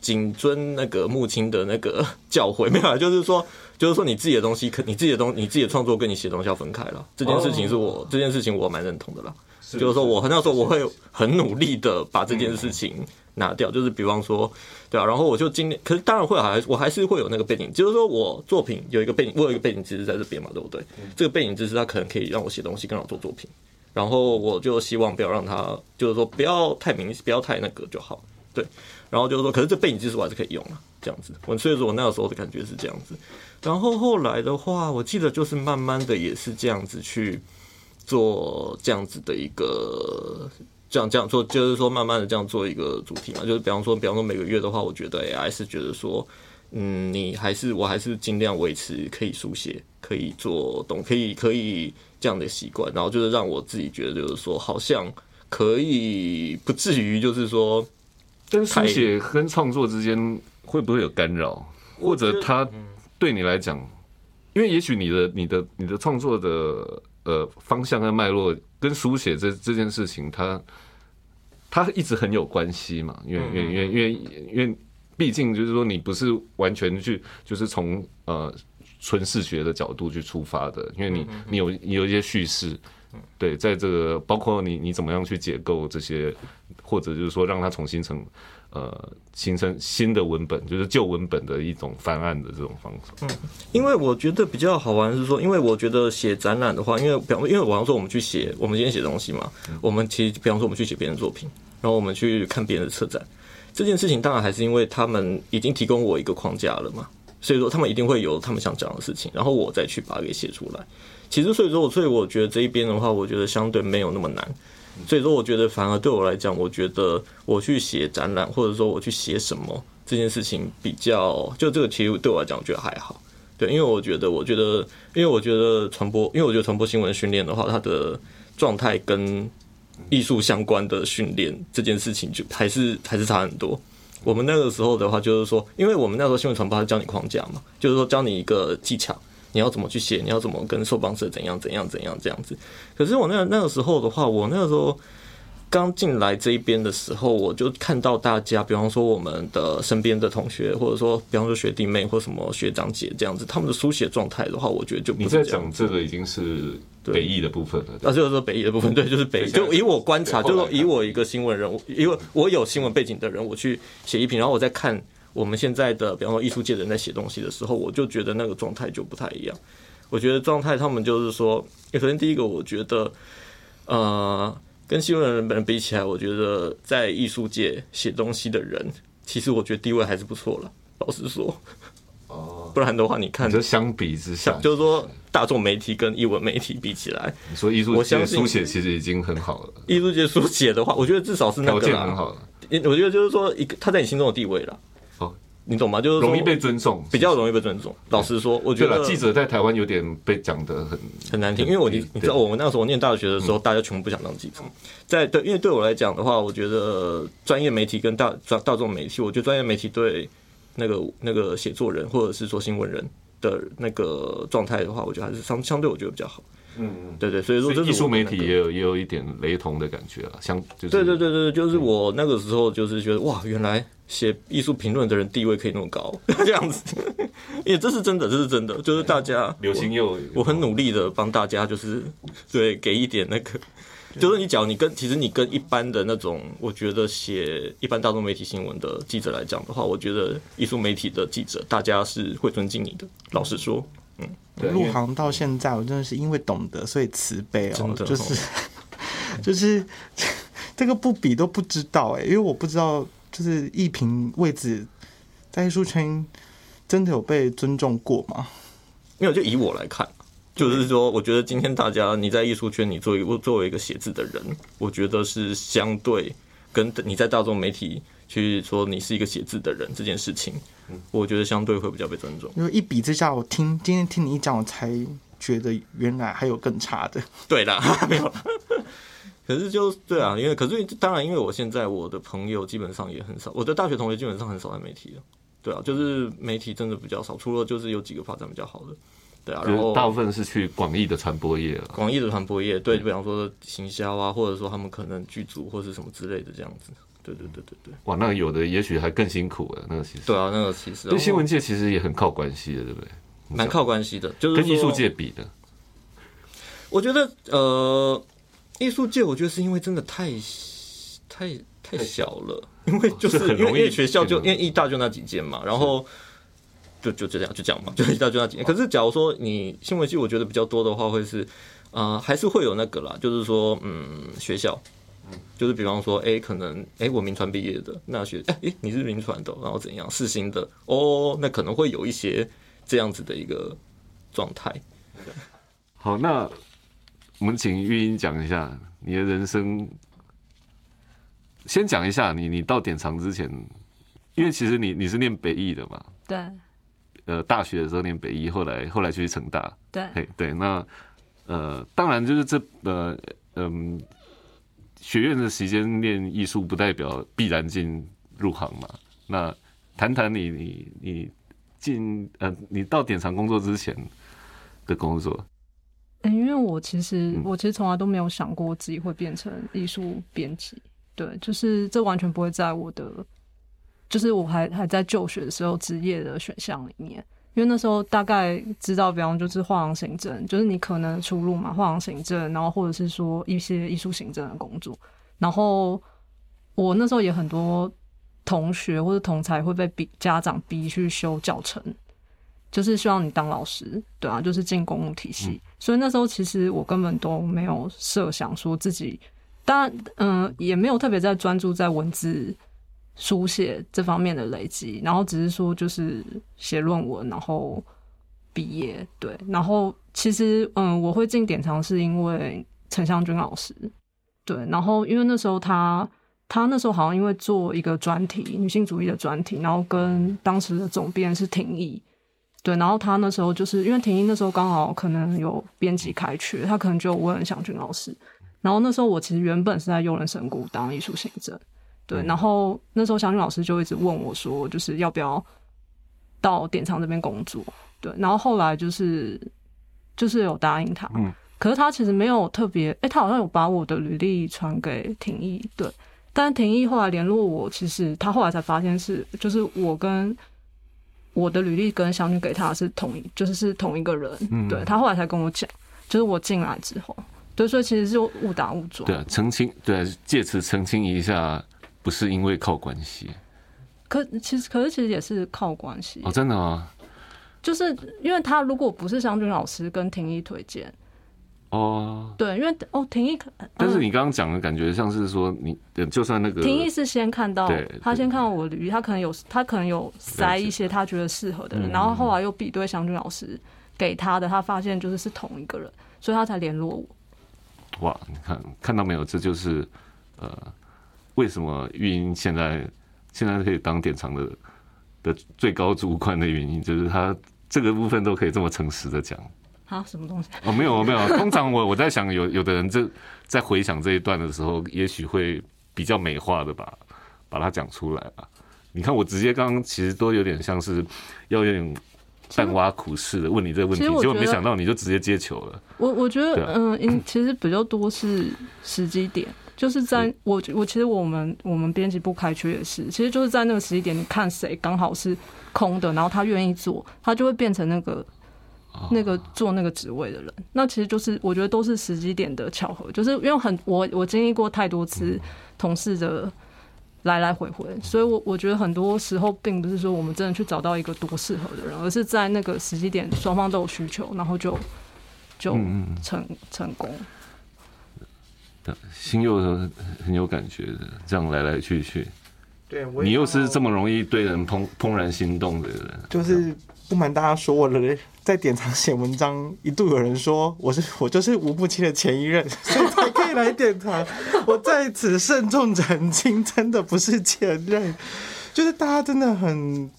谨遵那个母亲的那个 教诲，没有啦，就是说，就是说你自己的东西，可你自己的东，你自己的创作跟你写的东西要分开了。这件事情是我，这件事情我蛮认同的啦。就是说我那时候我会很努力的把这件事情拿掉，就是比方说，对啊，然后我就今年，可是当然会还我还是会有那个背景，就是说我作品有一个背景，我有一个背景知识在这边嘛，对不对？这个背景知识它可能可以让我写东西，更让我做作品，然后我就希望不要让它，就是说不要太明，不要太那个就好，对。然后就是说，可是这背景知识我还是可以用啊，这样子。我所以说我那个时候的感觉是这样子。然后后来的话，我记得就是慢慢的也是这样子去做这样子的一个。这样这样做，就是说慢慢的这样做一个主题嘛，就是比方说，比方说每个月的话，我觉得也还是觉得说，嗯，你还是我还是尽量维持可以书写，可以做懂，可以可以这样的习惯，然后就是让我自己觉得就是说，好像可以不至于就是说，但是书写跟创作之间会不会有干扰，或者他对你来讲，因为也许你的你的你的创作的呃方向跟脉络跟书写这这件事情，它它一直很有关系嘛，因为因为因为因为因为毕竟就是说你不是完全去就是从呃纯视觉的角度去出发的，因为你你有你有一些叙事。对，在这个包括你你怎么样去解构这些，或者就是说让它重新成呃形成新的文本，就是旧文本的一种翻案的这种方式。嗯因为我觉得比较好玩是说，因为我觉得写展览的话，因为比方因为比方说我们去写，我们今天写东西嘛，我们其实比方说我们去写别人作品，然后我们去看别人的策展，这件事情当然还是因为他们已经提供我一个框架了嘛，所以说他们一定会有他们想讲的事情，然后我再去把它给写出来。其实所以说所以我觉得这一边的话，我觉得相对没有那么难。所以说，我觉得反而对我来讲，我觉得我去写展览，或者说我去写什么这件事情，比较就这个其实对我来讲，我觉得还好。对，因为我觉得，我觉得，因为我觉得传播，因为我觉得传播新闻训练的话，它的状态跟艺术相关的训练这件事情，就还是还是差很多。我们那个时候的话，就是说，因为我们那时候新闻传播，它教你框架嘛，就是说教你一个技巧。你要怎么去写？你要怎么跟受访者怎样怎样怎样这样子？可是我那那个时候的话，我那个时候刚进来这一边的时候，我就看到大家，比方说我们的身边的同学，或者说比方说学弟妹或什么学长姐这样子，他们的书写状态的话，我觉得就不你在讲这个已经是北艺的部分了，啊，就是说北艺的部分，对，就是北艺。就以我观察，就是说以我一个新闻人物，因为我有新闻背景的人，我去写一评，然后我再看我们现在的，比方说艺术界的人在写东西的时候，我就觉得那个状态就不太一样。我觉得状态，他们就是说，首先第一个，我觉得，呃，跟新闻人本人比起来，我觉得在艺术界写东西的人，其实我觉得地位还是不错了。老实说，哦，不然的话，你看，就相比之下，就是说大众媒体跟艺文媒体比起来，你说艺术界书写其实已经很好了，艺术界书写的话，我觉得至少是那条个很好了，我觉得就是说，一个他在你心中的地位啦。哦，你懂吗？就是容易被尊重，比较容易被尊重。老实说，我觉得，记者在台湾有点被讲的很很难听，因为我你你知道，我们那时候念大学的时候，大家全部不想当记者。在对，因为对我来讲的话，我觉得专业媒体跟大大大众媒体，我觉得专业媒体对那个那个写作人或者是说新闻人的那个状态的话，我觉得还是相相对我觉得比较好。嗯，对对，所以说艺术媒体也有也有一点雷同的感觉啊，相就是对对对对，就是我那个时候就是觉得哇，原来写艺术评论的人地位可以那么高，这样子，也这是真的，这是真的，就是大家 流行又我很努力的帮大家，就是对给一点那个，就是你讲你跟其实你跟一般的那种，我觉得写一般大众媒体新闻的记者来讲的话，我觉得艺术媒体的记者大家是会尊敬你的。老实说，嗯。入行到现在，我真的是因为懂得，所以慈悲哦，真的。就是就是这个不比都不知道哎，因为我不知道，就是艺评位置在艺术圈真的有被尊重过吗？没有就以我来看。就是说，我觉得今天大家你在艺术圈，你作为作为一个写字的人，我觉得是相对跟你在大众媒体去说你是一个写字的人这件事情，我觉得相对会比较被尊重。因为一比之下，我听今天听你一讲，我才觉得原来还有更差的。对啦，没有啦。可是就对啊，因为可是当然，因为我现在我的朋友基本上也很少，我的大学同学基本上很少在媒体了。对啊，就是媒体真的比较少，除了就是有几个发展比较好的，对啊，然后大部分是去广义的传播业了。广义的传播业，对，比方说行销啊，或者说他们可能剧组或是什么之类的这样子。对对对对对，哇，那有的也许还更辛苦了，那个其实对啊，那个其实对新闻界其实也很靠关系的，对不对？蛮靠关系的，就是跟艺术界比的，我觉得呃，艺术界我觉得是因为真的太太太小了，因为就是因为学校就因为艺大就那几间嘛，然后就就这样就这样嘛，就艺大就那几间。可是假如说你新闻系，我觉得比较多的话，会是呃还是会有那个啦，就是说嗯学校。就是比方说，哎、可能哎、我民传毕业的，那学哎、诶你是民传的，然后怎样四新的哦，那可能会有一些这样子的一个状态。好，那我们请玉英讲一下你的人生。先讲一下你，你到典藏之前，因为其实你你是念北艺的嘛，对呃，大学的时候念北艺，后来后来去成大，对嘿，对，那呃，当然就是这呃嗯、学院的时间念艺术，不代表必然进入行嘛。那谈谈你你你进呃，你到典藏工作之前的工作，嗯，因为我其实嗯我其实从来都没有想过自己会变成艺术编辑，对，就是这完全不会在我的，就是我还还在就学的时候职业的选项里面，因为那时候大概知道，比方就是画廊行政，就是你可能出路嘛，画廊行政，然后或者是说一些艺术行政的工作，然后我那时候也很多同学或者同才会被逼家长逼去修教程。就是希望你当老师，对啊，就是进公务体系。所以那时候其实我根本都没有设想说自己，当然，嗯、也没有特别在专注在文字书写这方面的累积，然后只是说就是写论文，然后毕业，对，然后其实嗯，我会进典藏是因为陈湘君老师，对，然后因为那时候他。他那时候好像因为做一个专题，女性主义的专题，然后跟当时的总编是廷义，对，然后他那时候就是因为婷婷那时候刚好可能有编辑开缺，他可能就有问祥俊老师。然后那时候我其实原本是在幼人神谷当艺术行政，对，然后那时候祥俊老师就一直问我说，就是要不要到典藏这边工作，对，然后后来就是就是有答应他，嗯。可是他其实没有特别，哎、他好像有把我的履历传给廷义，对，但廷义后来联络我，其实他后来才发现是，就是我跟我的履历跟小女给他的是同一，就是是同一个人，嗯。对他后来才跟我讲，就是我进来之后，对，所以其实是误打误撞，对啊，澄清，对啊，借此澄清一下，不是因为靠关系。可其实可是其实也是靠关系，哦，真的吗？就是因为他如果不是湘军老师跟婷一推荐，哦，对，因为哦廷义可，但是嗯你刚刚讲的感觉像是说你，呃就算那个廷义是先看到对他先看到我的履历，他可能有他可能有塞一些他觉得适合的人，嗯然后后来又比对祥君老师给他的，他发现就是是同一个人，所以他才联络我。哇，你看看到没有？这就是呃，为什么玉英现在现在可以当典藏的的最高主管的原因，就是他这个部分都可以这么诚实的讲。啊，什么东西？哦，没有没有，通常我我在想有有的人这在回想这一段的时候，也许会比较美化的吧把它讲出来吧。你看我直接刚刚其实都有点像是要有点淡挖苦似的问你这个问题，结果没想到你就直接接球了。我我觉得，嗯，因其实比较多是时机点，就是在我我其实我们我们编辑部开缺也是，其实就是在那个时机点，你看谁刚好是空的，然后他愿意做，他就会变成那个那个做那个职位的人。那其实就是我觉得都是时机点的巧合，就是因为很我我经历过太多次同事的。来来回回，所以我我觉得很多时候并不是说我们真的去找到一个多适合的人，而是在那个时机点双方都有需求，然后就就成成功。对心又很很有感觉的，这样来来去去，对，我你又是这么容易对人怦怦然心动的人，就是不瞒大家说，我的在典藏写文章，一度有人说我是我就是吴不清的前一任，所以才可以来典藏。我在此慎重澄清，真的不是前任，就是大家真的很，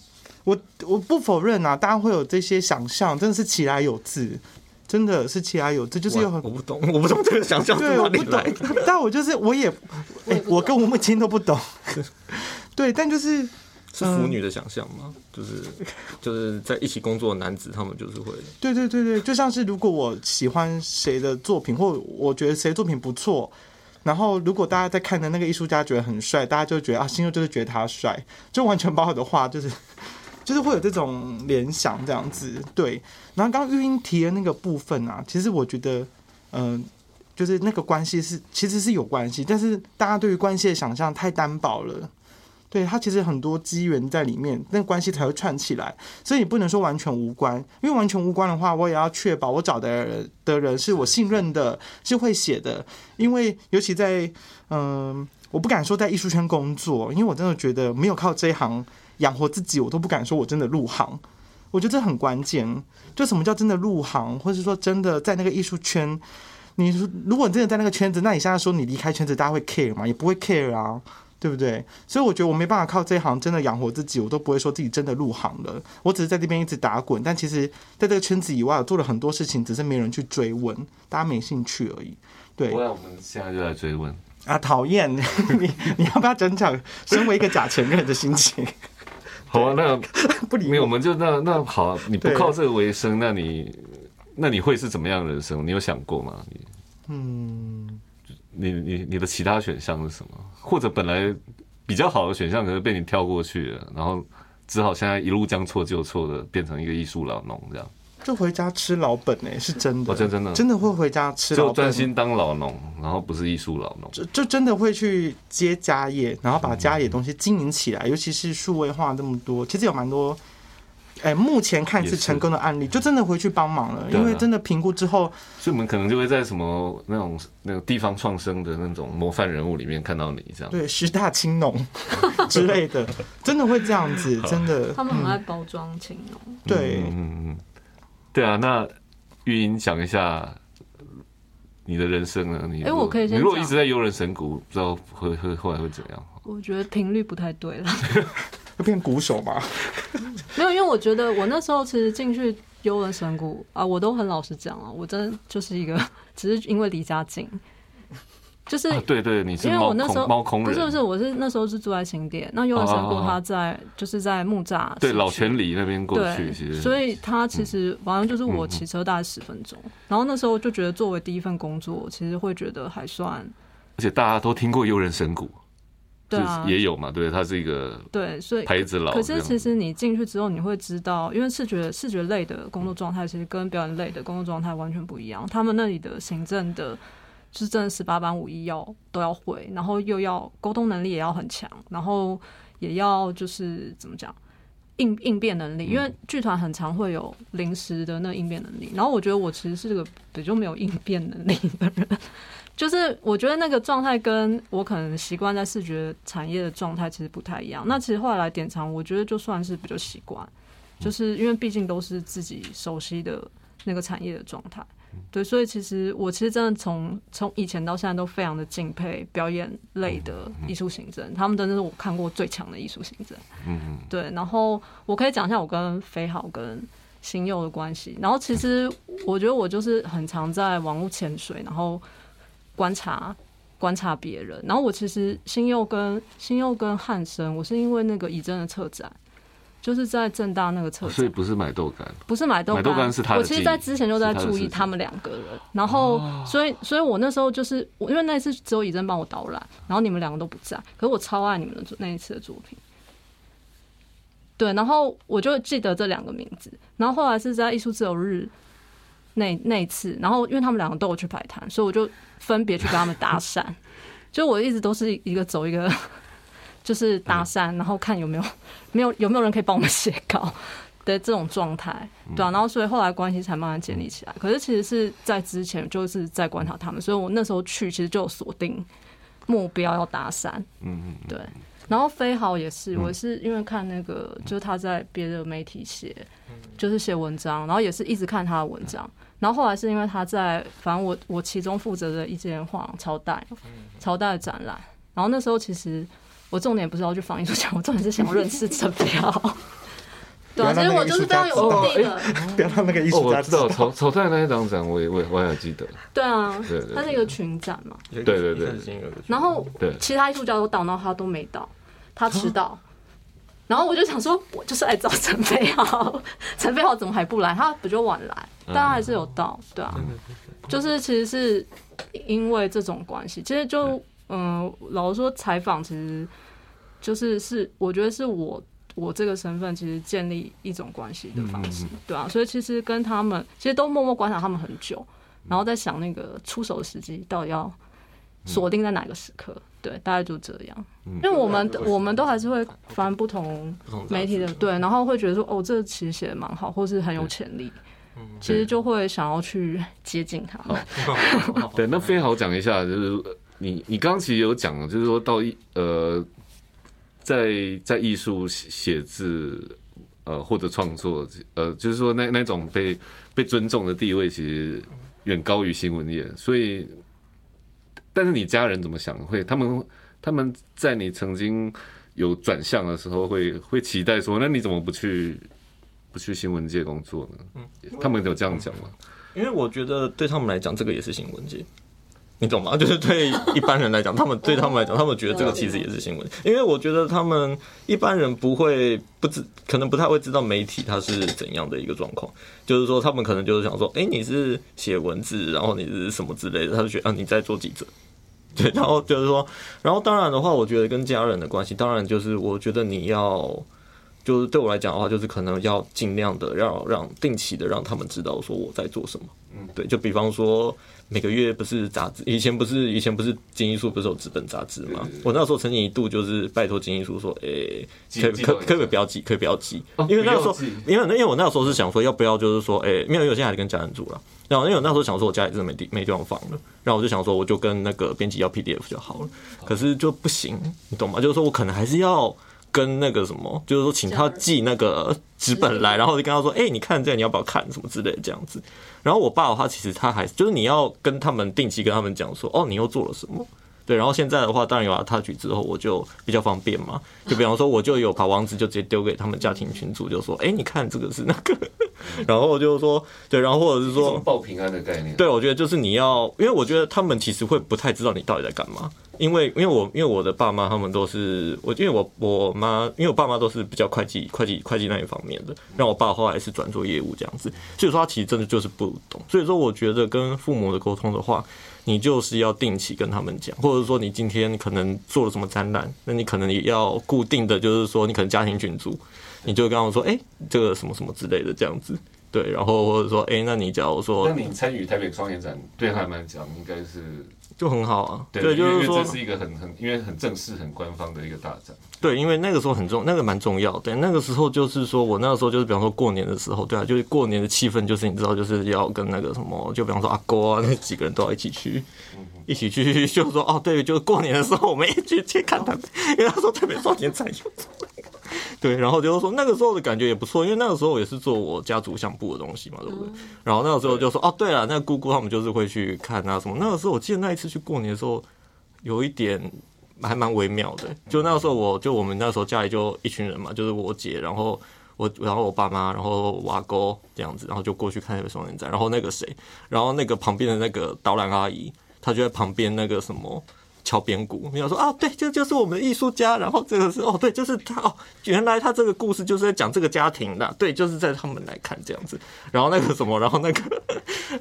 我我不否认啊，大家会有这些想象，真的是其来有自，真的是其来有这，就是有很我不懂，我不懂这个想象对，是哪我不懂里来。，但我就是我也，哎、我跟吴木清都不懂，对，但就是是腐女的想象吗？就是就是在一起工作的男子，他们就是会对对对对，就像是如果我喜欢谁的作品，或我觉得谁作品不错，然后如果大家在看的那个艺术家觉得很帅，大家就觉得啊，心中就是觉得他帅，就完全把我的话就是就是会有这种联想这样子。对，然后刚刚玉英提的那个部分啊，其实我觉得，嗯、就是那个关系是其实是有关系，但是大家对于关系的想象太单薄了。对它其实很多机缘在里面，那关系才会串起来。所以你不能说完全无关，因为完全无关的话，我也要确保我找的人的人是我信任的，是会写的。因为尤其在嗯、我不敢说在艺术圈工作，因为我真的觉得没有靠这一行养活自己，我都不敢说我真的入行。我觉得这很关键，就什么叫真的入行，或是说真的在那个艺术圈。你如果你真的在那个圈子，那你现在说你离开圈子，大家会 care 吗？也不会 care 啊。对不对？所以我觉得我没办法靠这一行真的养活自己，我都不会说自己真的入行了。我只是在这边一直打滚，但其实在这个圈子以外，我做了很多事情，只是没人去追问，大家没兴趣而已。对不然我们现在就来追问。啊，讨厌 你，你要不要讲讲身为一个假前任的心情？好啊，那 不理没有，我们就那那好啊，你不靠这个为生，那你那你会是怎么样的人生？你有想过吗？你嗯，你你你的其他选项是什么？或者本来比较好的选项，可是被你跳过去了，然后只好现在一路将错就错的变成一个艺术老农这样，就回家吃老本哎、是真的，哦真真的？真的会回家吃老本，就专心当老农，然后不是艺术老农。就就真的会去接家业，然后把家里的东西经营起来，尤其是数位化这么多，其实有蛮多，哎、目前看是成功的案例，就真的回去帮忙了，因为真的评估之后，所以我们可能就会在什么那种那种地方创生的那种模范人物里面看到你这样。对十大青农 之类的，真的会这样子，真的他们很爱包装青农，对。嗯嗯嗯，对啊。那玉英讲一下你的人生呢？你哎如果我可以先你如果一直在悠人神谷，不知道会会后来会怎样？我觉得频率不太对了。会变鼓手嘛？没有，因为我觉得我那时候其实进去幽人神谷啊，我都很老实讲啊，我真的就是一个，只是因为离家近。就是啊，对对，你是因为我那时候猫空人，不是不是，我是那时候是住在新店，那幽人神哦哦哦过他在就是在木栅对老泉里那边过去，其实，所以它其实反正就是我嗯骑车大概十分钟，然后那时候就觉得作为第一份工作，其实会觉得还算而且大家都听过幽人神谷，对啊，也有嘛，对，它是一个对，所以牌子老可，是其实你进去之后，你会知道，因为视觉视觉类的工作状态，其实跟表演类的工作状态完全不一样。他们那里的行政的，就是真的十八般武艺要都要会，然后又要沟通能力也要很强，然后也要就是怎么讲应应变能力，因为剧团很常会有临时的那个应变能力。然后我觉得我其实是个比较没有应变能力的人。就是我觉得那个状态跟我可能习惯在视觉产业的状态其实不太一样。那其实后来来点场，我觉得就算是比较习惯，就是因为毕竟都是自己熟悉的那个产业的状态。对，所以其实我其实真的从从以前到现在都非常的敬佩表演类的艺术行政，他们真的是我看过最强的艺术行政。嗯嗯，对，然后我可以讲一下我跟飞好跟新佑的关系。然后其实我觉得我就是很常在网络潜水，然后观察观察别人。然后我其实新佑跟新佑跟汉生，我是因为那个以真的策展，就是在正大那个策展。所以不是买豆干，不是买豆干豆干是他的我其实，在之前就在注意他们两个人，然后，所以，所以我那时候就是，我因为那一次只有以真帮我导览，然后你们两个都不在，可是我超爱你们的作那一次的作品，对，然后我就记得这两个名字，然后后来是在艺术自由日那那一次，然后因为他们两个都有去摆摊，所以我就分别去跟他们搭讪，就我一直都是一个走一个 就是搭讪，然后看有没有没有有没有人可以帮我们写稿的这种状态，对啊，然后所以后来关系才慢慢建立起来。可是其实是在之前就是在观察他们，所以我那时候去其实就有锁定目标要搭讪，嗯嗯，对。然后飞豪也是，我是因为看那个，就是他在别的媒体写，就是写文章，然后也是一直看他的文章。然后后来是因为他在，反正我我其中负责的一间画廊朝代，朝代的展览。然后那时候其实我重点不是要去访艺术家，我重点是想要认识陈彪。对啊，其实我就是非常有目的的。不要让那个艺哦，术家我知道草草太那一张展，我也我也我也记得，对啊对对，它是一个群展嘛。对对对然后对。其他艺术家都到，然后他都没到，他迟到。然后我就想说，我就是来找陈飞豪，陈飞豪怎么还不来？他不就晚来，但他还是有到，对啊。就是其实是因为这种关系，其实就嗯，老实说，采访其实就是是我觉得是我我这个身份其实建立一种关系的方式，对啊。所以其实跟他们其实都默默观察他们很久，然后在想那个出手的时机到底要锁定在哪个时刻，对，大概就这样。因为我们我们都还是会翻不同媒体的，对，然后会觉得说，哦，这个其实写的蛮好，或是很有潜力，其实就会想要去接近他们。对，那飞豪讲一下，就是呃你你刚刚其实有讲，就是说到艺呃，在在艺术写写字呃或者创作呃，就是说那那种被被尊重的地位，其实远高于新闻业，所以，但是你家人怎么想？会他们他们在你曾经有转向的时候会，会期待说，那你怎么不去不去新闻界工作呢？嗯他们有这样讲吗？因为我觉得对他们来讲，这个也是新闻界，你懂吗？就是对一般人来讲，他们 对他们来讲，他们觉得这个其实也是新闻。因为我觉得他们一般人不会不知，可能不太会知道媒体它是怎样的一个状况。就是说，他们可能就是想说，哎、你是写文字，然后你是什么之类的，他就觉得啊，你在做记者。对，然后就是说，然后当然的话，我觉得跟家人的关系，当然就是我觉得你要，就是对我来讲的话，就是可能要尽量的要让定期的让他们知道说我在做什么。嗯，对，就比方说每个月不是杂志，以前不是以前不是金艺术不是有纸本杂志吗？我那时候曾经一度就是拜托金艺术说，诶、可可可可不可以不要寄，可以不要寄，因为那个时候因为因为我那个时候是想说要不要就是说，诶、因为有些还是跟家人住了。然后因为我那时候想说，我家里真的没地没地方放了，然后我就想说，我就跟那个编辑要 PDF 就好了。可是就不行，你懂吗？就是说我可能还是要跟那个什么，就是说请他寄那个纸本来，然后就跟他说，哎、你看这个你要不要看什么之类的这样子。然后我爸的话，其实他还就是你要跟他们定期跟他们讲说，哦，你又做了什么。对，然后现在的话，当然有了 Touch 之后，我就比较方便嘛。就比方说，我就有把网址就直接丢给他们家庭群组，就说：“哎，你看这个是那个。”然后就是说，对，然后或者是说，报平安的概念。对，我觉得就是你要，因为我觉得他们其实会不太知道你到底在干嘛，因为因为我因为我的爸妈他们都是我，因为我我妈因为我爸妈都是比较会计会计会计那一方面的，让我爸后来是转做业务这样子，所以说他其实真的就是不懂，所以说我觉得跟父母的沟通的话。你就是要定期跟他们讲，或者说你今天可能做了什么展览，那你可能也要固定的就是说，你可能家庭群组，你就跟我说，哎、这个什么什么之类的这样子，对，然后或者说，哎、那你假如说那你参与台北双年展，对他们来讲应该是就很好啊，对，就是说这是一个很很因为很正式、很官方的一个大展。对，因为那个时候很重，那个蛮重要对。那个时候就是说我那个时候就是，比方说过年的时候，对啊，就是过年的气氛，就是你知道，就是要跟那个什么，就比方说阿哥啊那几个人都要一起去，一起去，就是说哦，对，就是过年的时候我们一起去看他们，因为他说特别少年才有 对，然后就是说那个时候的感觉也不错，因为那个时候也是做我家族相簿的东西嘛，对不对？然后那个时候就说哦，对了，那个姑姑他们就是会去看啊什么。那个时候我记得那一次去过年的时候，有一点还蛮微妙的。就那个时候我，就我们那时候家里就一群人嘛，就是我姐，然后我，然后我爸妈，然后我阿公这样子，然后就过去看那个双人展。然后那个谁，然后那个旁边的那个导览阿姨，她就在旁边那个什么。敲边鼓，你想说啊，对，这就是我们艺术家。然后这个是哦，对，就是他哦，原来他这个故事就是在讲这个家庭的，对，就是在他们来看这样子。然后那个什么，然后那个，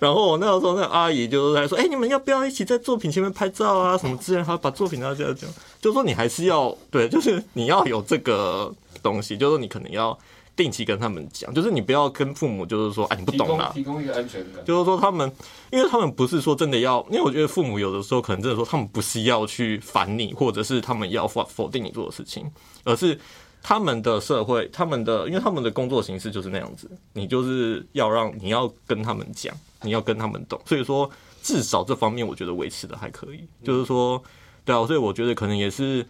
然后我那个时候那个阿姨就是在说，哎、你们要不要一起在作品前面拍照啊，什么之类，还要把作品拿这样讲，就说你还是要对，就是你要有这个东西，就是说你可能要定期跟他们讲，就是你不要跟父母就是说，哎、你不懂啦，供提供一个安全感。就是说他们，因为他们不是说真的要，因为我觉得父母有的时候可能真的说他们不是要去烦你，或者是他们要否否定你做的事情，而是他们的社会，他们的，因为他们的工作形式就是那样子，你就是要让你要跟他们讲，你要跟他们懂，所以说至少这方面我觉得维持的还可以，就是说，对啊，所以我觉得可能也是。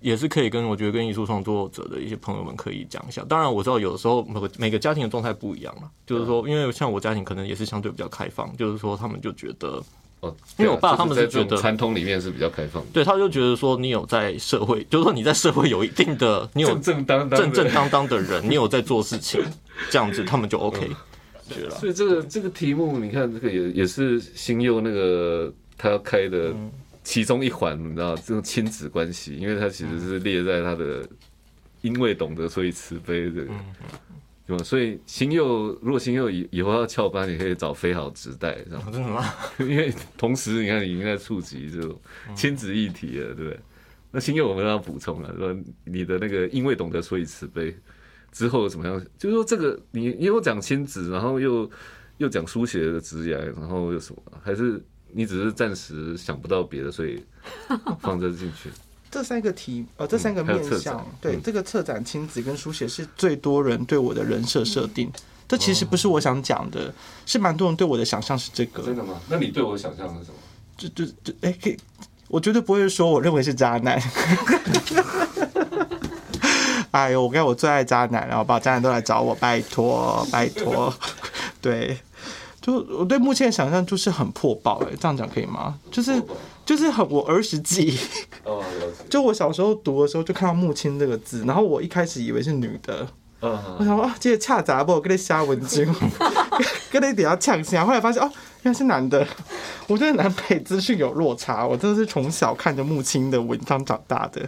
也是可以跟我觉得跟艺术创作者的一些朋友们可以讲一下。当然我知道有的时候每个每个家庭的状态不一样了，就是说，因为像我家庭可能也是相对比较开放，就是说他们就觉得，哦，因为我爸他们是觉得种传统里面是比较开放的，对，他就觉得说你有在社会，就是说你在社会有一定的，你有正正当当正正当当的人，你有在做事情，这样子他们就 OK。所以这个这个题目，你看这个也也是新佑那个他要开的嗯其中一环，你知道这种亲子关系，因为他其实是列在他的因为懂得所以慈悲这个，嗯对吧？所以新佑如果新佑以以后要翘班，你可以找飞好直带，这样，真的吗？因为同时你看你已经在触及这种亲子议题了，对不对？那新佑我们要补充了，说你的那个因为懂得所以慈悲之后怎么样？就是说这个你你有讲亲子，然后又又讲书写的职业，然后又什么？还是你只是暂时想不到别的，所以 放这进去？这三个题，呃，这三个面向展，对、嗯这个策展亲子跟书写是最多人对我的人设设定。这其实不是我想讲的，是蛮多人对我的想象是这个。真的吗？那你对我的想象是什么？就就就哎，可以，我绝对不会说我认为是渣男。哎呦，我跟我最爱渣男，然后把渣男都来找我，拜托拜托。对，就我对目前的想象就是很破爆，哎，这样讲可以吗？就是就是很我儿时记忆。哦，就我小时候读的时候，就看到“木青”这个字，然后我一开始以为是女的，我嗯，想说啊，这个恰杂不，跟那瞎文经，跟那底下呛下，后来发现哦，原来是男的。我觉得南北资讯有落差，我真的是从小看着木青的文章长大的。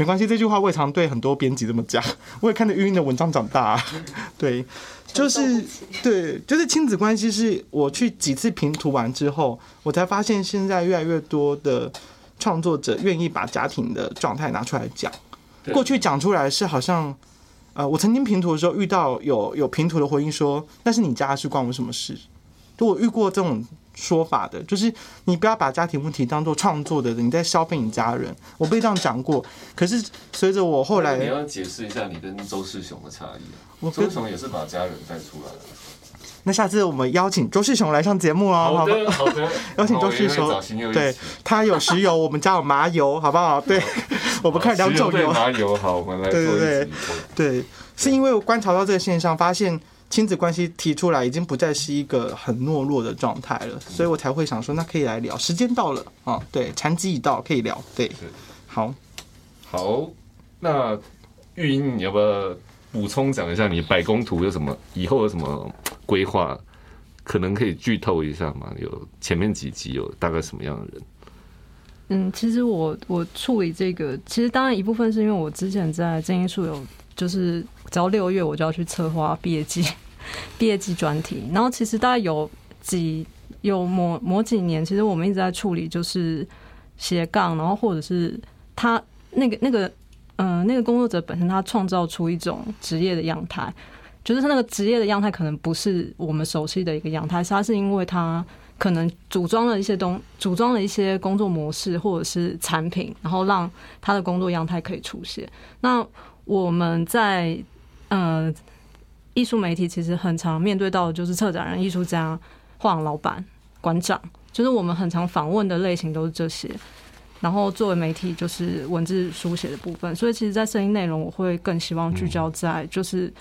没关系，这句话我也常对很多编辑这么讲，我也看着晕晕的文章长大、对，就是对，就是亲子关系是我去几次评图完之后，我才发现现在越来越多的创作者愿意把家庭的状态拿出来讲。过去讲出来是好像，呃，我曾经评图的时候遇到有有评图的回应说，那是你家的事，关我什么事？就我遇过这种说法的，就是你不要把家庭问题当做创作的，你在消费你家人。我被这样讲过，可是随着我后来你，要解释一下你跟周世雄的差异啊。我跟周世雄也是把家人带出来的。那下次我们邀请周世雄来上节目哦，好吧？的，好的。邀请周世雄对他有石油，我们家有麻油，好不好？对，我们看两种油。对麻油好，我们来做对对一集。对，是因为我观察到这个现象，发现亲子关系提出来已经不再是一个很懦弱的状态了，所以我才会想说，那可以来聊。时间到了啊，对，禅机已到，可以聊。对，好，好，那玉英，你要不要补充讲一下你百工图有什么以后有什么规划？可能可以剧透一下嘛？有前面几集有大概什么样的人？嗯，其实我我处理这个，其实当然一部分是因为我之前在正音术有，就是只要六月我就要去策划毕业季 毕业季专题，然后其实大概有几有某某几年，其实我们一直在处理就是斜杠，然后或者是他那个那个嗯那个工作者本身他创造出一种职业的样态，就是他那个职业的样态可能不是我们熟悉的一个样态，他是因为他。可能组装了一些东，组装了一些工作模式或者是产品，然后让他的工作样态可以出现。那我们在呃艺术媒体其实很常面对到的就是策展人、艺术家、画廊老板、馆长，就是我们很常访问的类型都是这些。然后作为媒体，就是文字书写的部分，所以其实，在声音内容，我会更希望聚焦在就是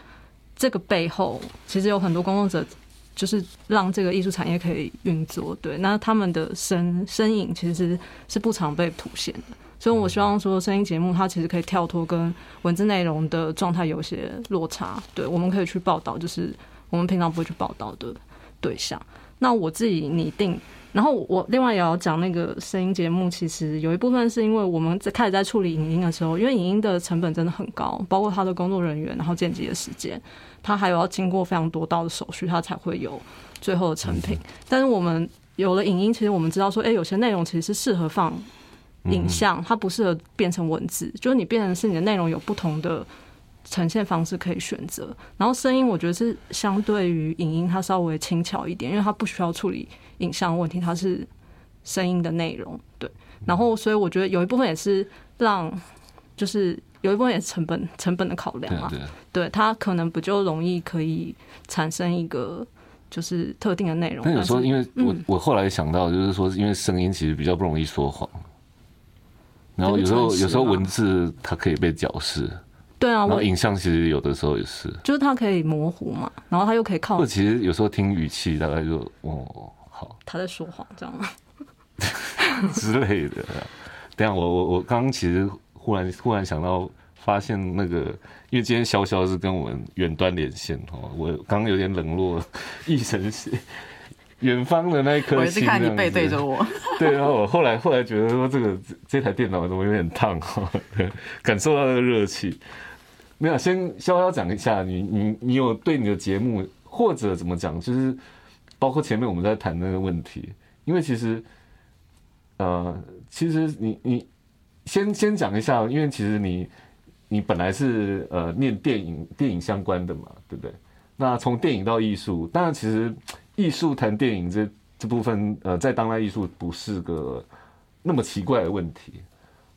这个背后，其实有很多工作者。就是让这个艺术产业可以运作，对，那他们的身身影其实是不常被凸显的，所以我希望说声音节目它其实可以跳脱跟文字内容的状态有些落差，对，我们可以去报道，就是我们平常不会去报道的对象。那我自己拟定，然后我另外也要讲那个声音节目，其实有一部分是因为我们在开始在处理影音的时候，因为影音的成本真的很高，包括他的工作人员，然后剪辑的时间。它还有要经过非常多道的手续，它才会有最后的成品。但是我们有了影音，其实我们知道说，哎，有些内容其实是适合放影像，它不适合变成文字。就是你变成是你的内容有不同的呈现方式可以选择。然后声音，我觉得是相对于影音，它稍微轻巧一点，因为它不需要处理影像问题，它是声音的内容。对，然后所以我觉得有一部分也是让就是。有一部分也是成本成本的考量嘛，对它可能不就容易可以产生一个就是特定的内容。但有时候，因为我我后来想到，就是说，因为声音其实比较不容易说谎，然后有时候有时候文字它可以被矫饰，对啊，然后影像其实有的时候也是，就是它可以模糊嘛，然后它又可以靠。其实有时候听语气，大概就哦好，他在说谎，这样吗？之类的。等下，我我我刚刚其实。忽然忽然想到，发现那个，因为今天潇潇是跟我们远端连线哦，我刚刚有点冷落，易神是远方的那一颗星。我是看你背对着我。对，然后我后来后来觉得说，这个这台电脑怎么有点烫哈，感受到那个热气。没有，先稍稍讲一下，你你你有对你的节目或者怎么讲，就是包括前面我们在谈那个问题，因为其实，呃，其实你你。先先讲一下，因为其实你你本来是呃念电影电影相关的嘛，对不对？那从电影到艺术，当然其实艺术谈电影这这部分，呃，在当代艺术不是个那么奇怪的问题。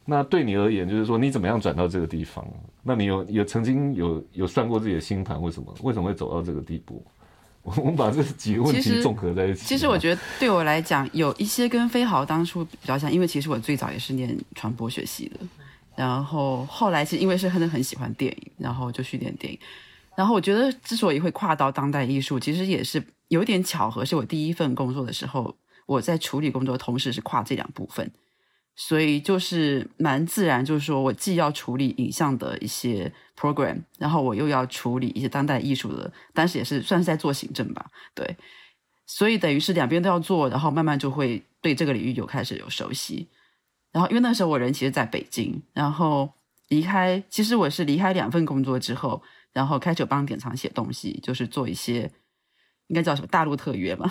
那对你而言，就是说你怎么样转到这个地方？那你有有曾经有有算过自己的星盘？为什么为什么会走到这个地步？我们把这几个问题综合在一起。其实我觉得对我来讲，有一些跟飞豪当初比较像，因为其实我最早也是念传播学系的，然后后来是因为是真的很喜欢电影，然后就去念电影。然后我觉得之所以会跨到当代艺术，其实也是有点巧合，是我第一份工作的时候，我在处理工作同时是跨这两部分。所以就是蛮自然，就是说我既要处理影像的一些 program，然后我又要处理一些当代艺术的，但是也是算是在做行政吧，对。所以等于是两边都要做，然后慢慢就会对这个领域有开始有熟悉。然后因为那时候我人其实在北京，然后离开，其实我是离开两份工作之后，然后开始帮典藏写东西，就是做一些应该叫什么大陆特约嘛，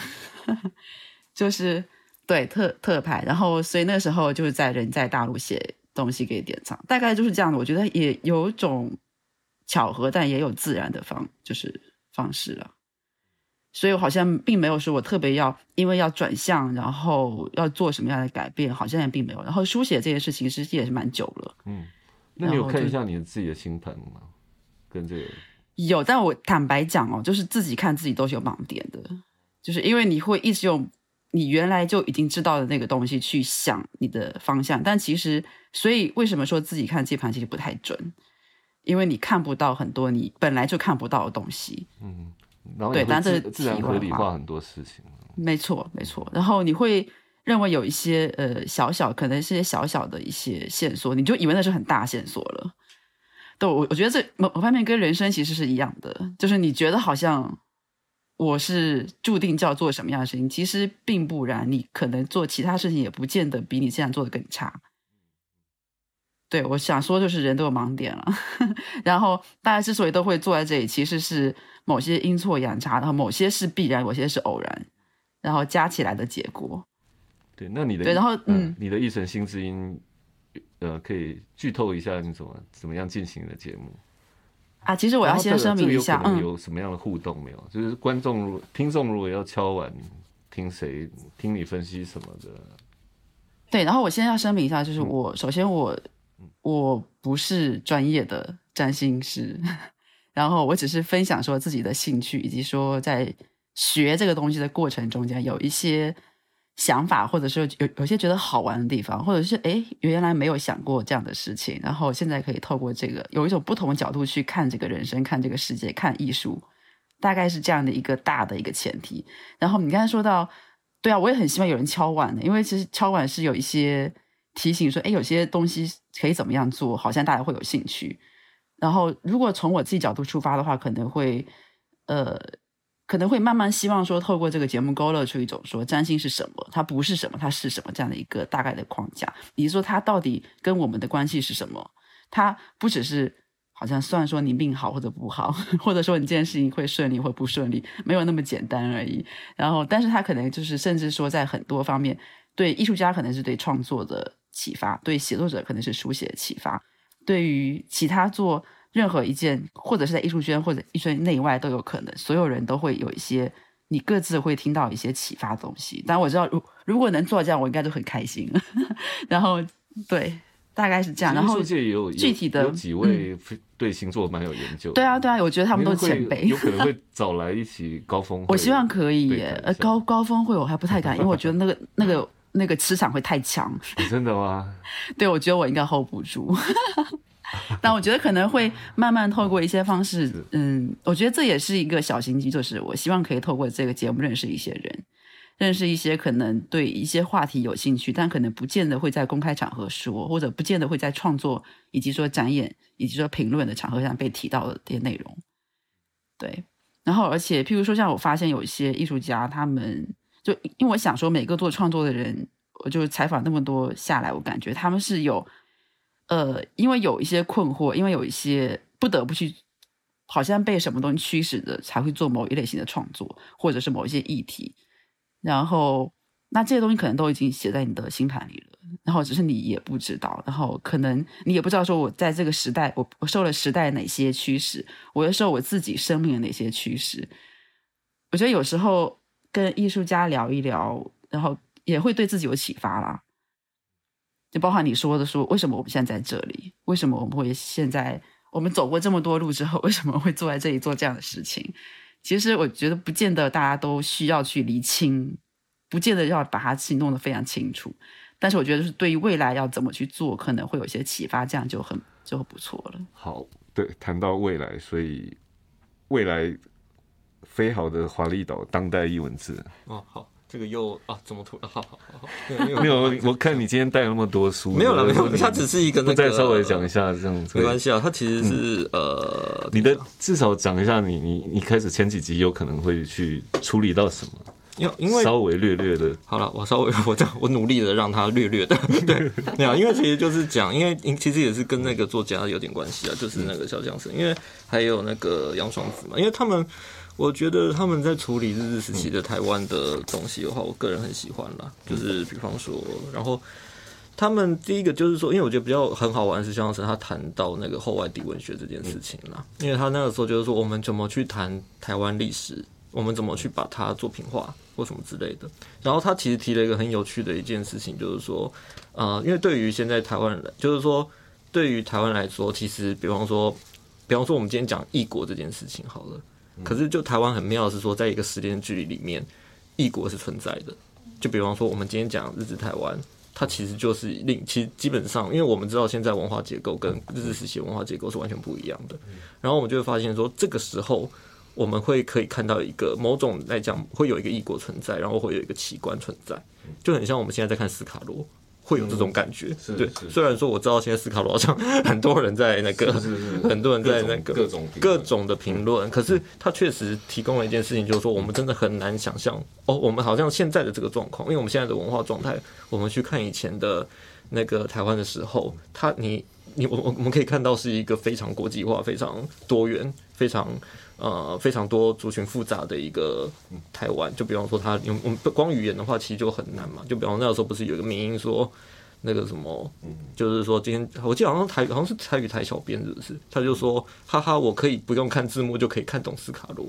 就是。对特特派，然后所以那时候就是在人在大陆写东西给典藏，大概就是这样的。我觉得也有种巧合，但也有自然的方就是方式了。所以我好像并没有说我特别要因为要转向，然后要做什么样的改变，好像也并没有。然后书写这件事情其实也是蛮久了。嗯，那你有看一下你自己的星盘吗？跟这个有，但我坦白讲哦，就是自己看自己都是有盲点的，就是因为你会一直用。你原来就已经知道的那个东西去想你的方向，但其实，所以为什么说自己看这盘其实不太准？因为你看不到很多你本来就看不到的东西。嗯，然后对，但这自然合理化很多事情。没错，没错。然后你会认为有一些呃小小，可能是些小小的一些线索，你就以为那是很大线索了。对我我觉得这某某方面跟人生其实是一样的，就是你觉得好像我是注定就要做什么样的事情，其实并不然，你可能做其他事情也不见得比你现在做的更差。对，我想说就是人都有盲点了，然后大家之所以都会坐在这里，其实是某些阴错阳差，然后某些是必然，某些是偶然，然后加起来的结果。对，那你的对然后嗯嗯，你的一神心之音，呃，可以剧透一下你怎么怎么样进行的节目？啊，其实我要先声明一下，嗯，有可能有什么样的互动没有？就是观众如听众如果要敲碗听谁听你分析什么的，对，然后我先要声明一下，嗯就是我、首先我我不是专业的占星师，然后我只是分享说自己的兴趣，以及说在学这个东西的过程中间有一些想法，或者说有有些觉得好玩的地方，或者是诶原来没有想过这样的事情，然后现在可以透过这个有一种不同的角度去看这个人生、看这个世界、看艺术，大概是这样的一个大的一个前提。然后你刚才说到，对啊，我也很希望有人敲碗的，因为其实敲碗是有一些提醒说，哎，有些东西可以怎么样做，好像大家会有兴趣。然后，如果从我自己角度出发的话，可能会呃，可能会慢慢希望说，透过这个节目勾勒出一种说占星是什么，它不是什么，它是什么这样的一个大概的框架。以及说它到底跟我们的关系是什么？它不只是好像算说你命好或者不好，或者说你这件事情会顺利或不顺利，没有那么简单而已。然后，但是它可能就是甚至说在很多方面，对艺术家可能是对创作的启发，对写作者可能是书写的启发，对于其他做任何一件，或者是在艺术圈或者艺术圈内外都有可能，所有人都会有一些你各自会听到一些启发的东西。但我知道，如如果能做这样，我应该就很开心。然后对，大概是这样。然后界也有有具体的嗯有几位对星座蛮有研究的，对啊，对啊，我觉得他们都前辈有。可能会找来一起高峰。我希望可以呃，高高峰会我还不太敢，因为我觉得那个 那个那个磁场会太强。真的吗？对，我觉得我应该 hold 不住。但我觉得可能会慢慢透过一些方式，嗯，我觉得这也是一个小心机，就是我希望可以透过这个节目认识一些人，认识一些可能对一些话题有兴趣，但可能不见得会在公开场合说，或者不见得会在创作以及说展演以及说评论的场合上被提到的这些内容。对，然后而且譬如说，像我发现有一些艺术家，他们就因为我想说，每个做创作的人，我就采访那么多下来，我感觉他们是有。呃，因为有一些困惑，因为有一些不得不去，好像被什么东西驱使的，才会做某一类型的创作，或者是某一些议题。然后，那这些东西可能都已经写在你的星盘里了，然后只是你也不知道，然后可能你也不知道说，我在这个时代，我我受了时代哪些驱使，我又受我自己生命的哪些驱使。我觉得有时候跟艺术家聊一聊，然后也会对自己有启发啦。就包含你说的说，为什么我们现在在这里？为什么我们会现在我们走过这么多路之后，为什么会坐在这里做这样的事情？其实我觉得不见得大家都需要去厘清，不见得要把它自己弄得非常清楚。但是我觉得，是对于未来要怎么去做，可能会有一些启发，这样就很就很不错了。好，对，谈到未来，所以未来非好的华丽岛当代译文字，哦，好，这个又啊，怎么突然？好好好好，没有没有，我看你今天带了那么多书，没有了，没有，你它只是一个那不个，再稍微讲一下这样子，没关系啊，它其实是呃，你的至少讲一下你你你开始前几集有可能会去处理到什么，因为因为稍微略略的，好了，我稍微我这样我努力的让它略略的，对，没有，因为其实就是讲，因为其实也是跟那个作家有点关系啊，就是那个小江生，因为还有那个杨双子嘛，因为他们。我觉得他们在处理日治时期的台湾的东西的话，我个人很喜欢啦。就是比方说，然后他们第一个就是说，因为我觉得比较很好玩是，肖生他谈到那个后外地文学这件事情啦。因为他那个时候就是说，我们怎么去谈台湾历史，我们怎么去把它作品化或什么之类的。然后他其实提了一个很有趣的一件事情，就是说，呃，因为对于现在台湾人，就是说对于台湾来说，其实比方说，比方说我们今天讲异国这件事情好了。可是，就台湾很妙的是说，在一个时间距离里面，异国是存在的。就比方说，我们今天讲日治台湾，它其实就是另其实基本上，因为我们知道现在文化结构跟日治时期文化结构是完全不一样的。然后我们就会发现说，这个时候我们会可以看到一个某种来讲会有一个异国存在，然后会有一个奇观存在，就很像我们现在在看斯卡罗。会有这种感觉。是对，虽然说我知道现在斯卡罗好像很多人在那个，是是很多人在那个各种各种的评论，可是他确实提供了一件事情，就是说我们真的很难想象哦，我们好像现在的这个状况，因为我们现在的文化状态，我们去看以前的那个台湾的时候，他你你我我我们可以看到是一个非常国际化、非常多元、非常呃非常多族群复杂的一个台湾。就比方说他，用我们光语言的话，其实就很难嘛。就比方那个时候不是有一个民音说。那个什么，就是说今天我记得好像台好像是台语台小编是不是？他就说哈哈，我可以不用看字幕就可以看懂斯卡罗，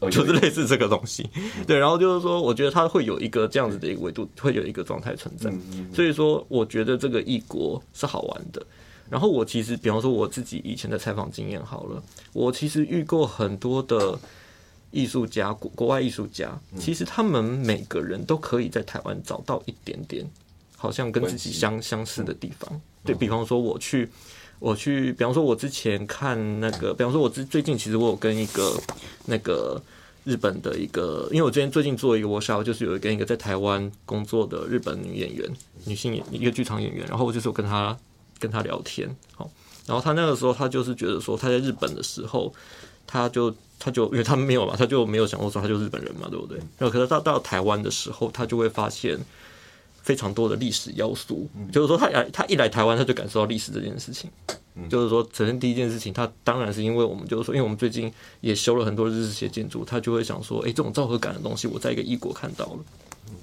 哦 就是类似这个东西。对，然后就是说，我觉得他会有一个这样子的一个维度，会有一个状态存在。所以说，我觉得这个异国是好玩的。然后我其实，比方说我自己以前的采访经验好了，我其实遇过很多的艺术家，国国外艺术家，其实他们每个人都可以在台湾找到一点点，好像跟自己相相似的地方。对比方说，我去。我去，比方说，我之前看那个，比方说，我最最近其实我有跟一个那个日本的一个，因为我之前最近做一个 workshop，就是有跟一个在台湾工作的日本女演员，女性演一个剧场演员，然后我就是有跟她跟他聊天，好，然后他那个时候他就是觉得说，他在日本的时候，他就他就因为他没有嘛，他就没有想过说他就是日本人嘛，对不对？然后可是到到台湾的时候，他就会发现。非常多的历史要素，就是说他来他一来台湾，他就感受到历史这件事情。就是说，首先第一件事情，他当然是因为我们就是说，因为我们最近也修了很多日式写建筑，他就会想说，哎、这种昭和感的东西，我在一个异国看到了。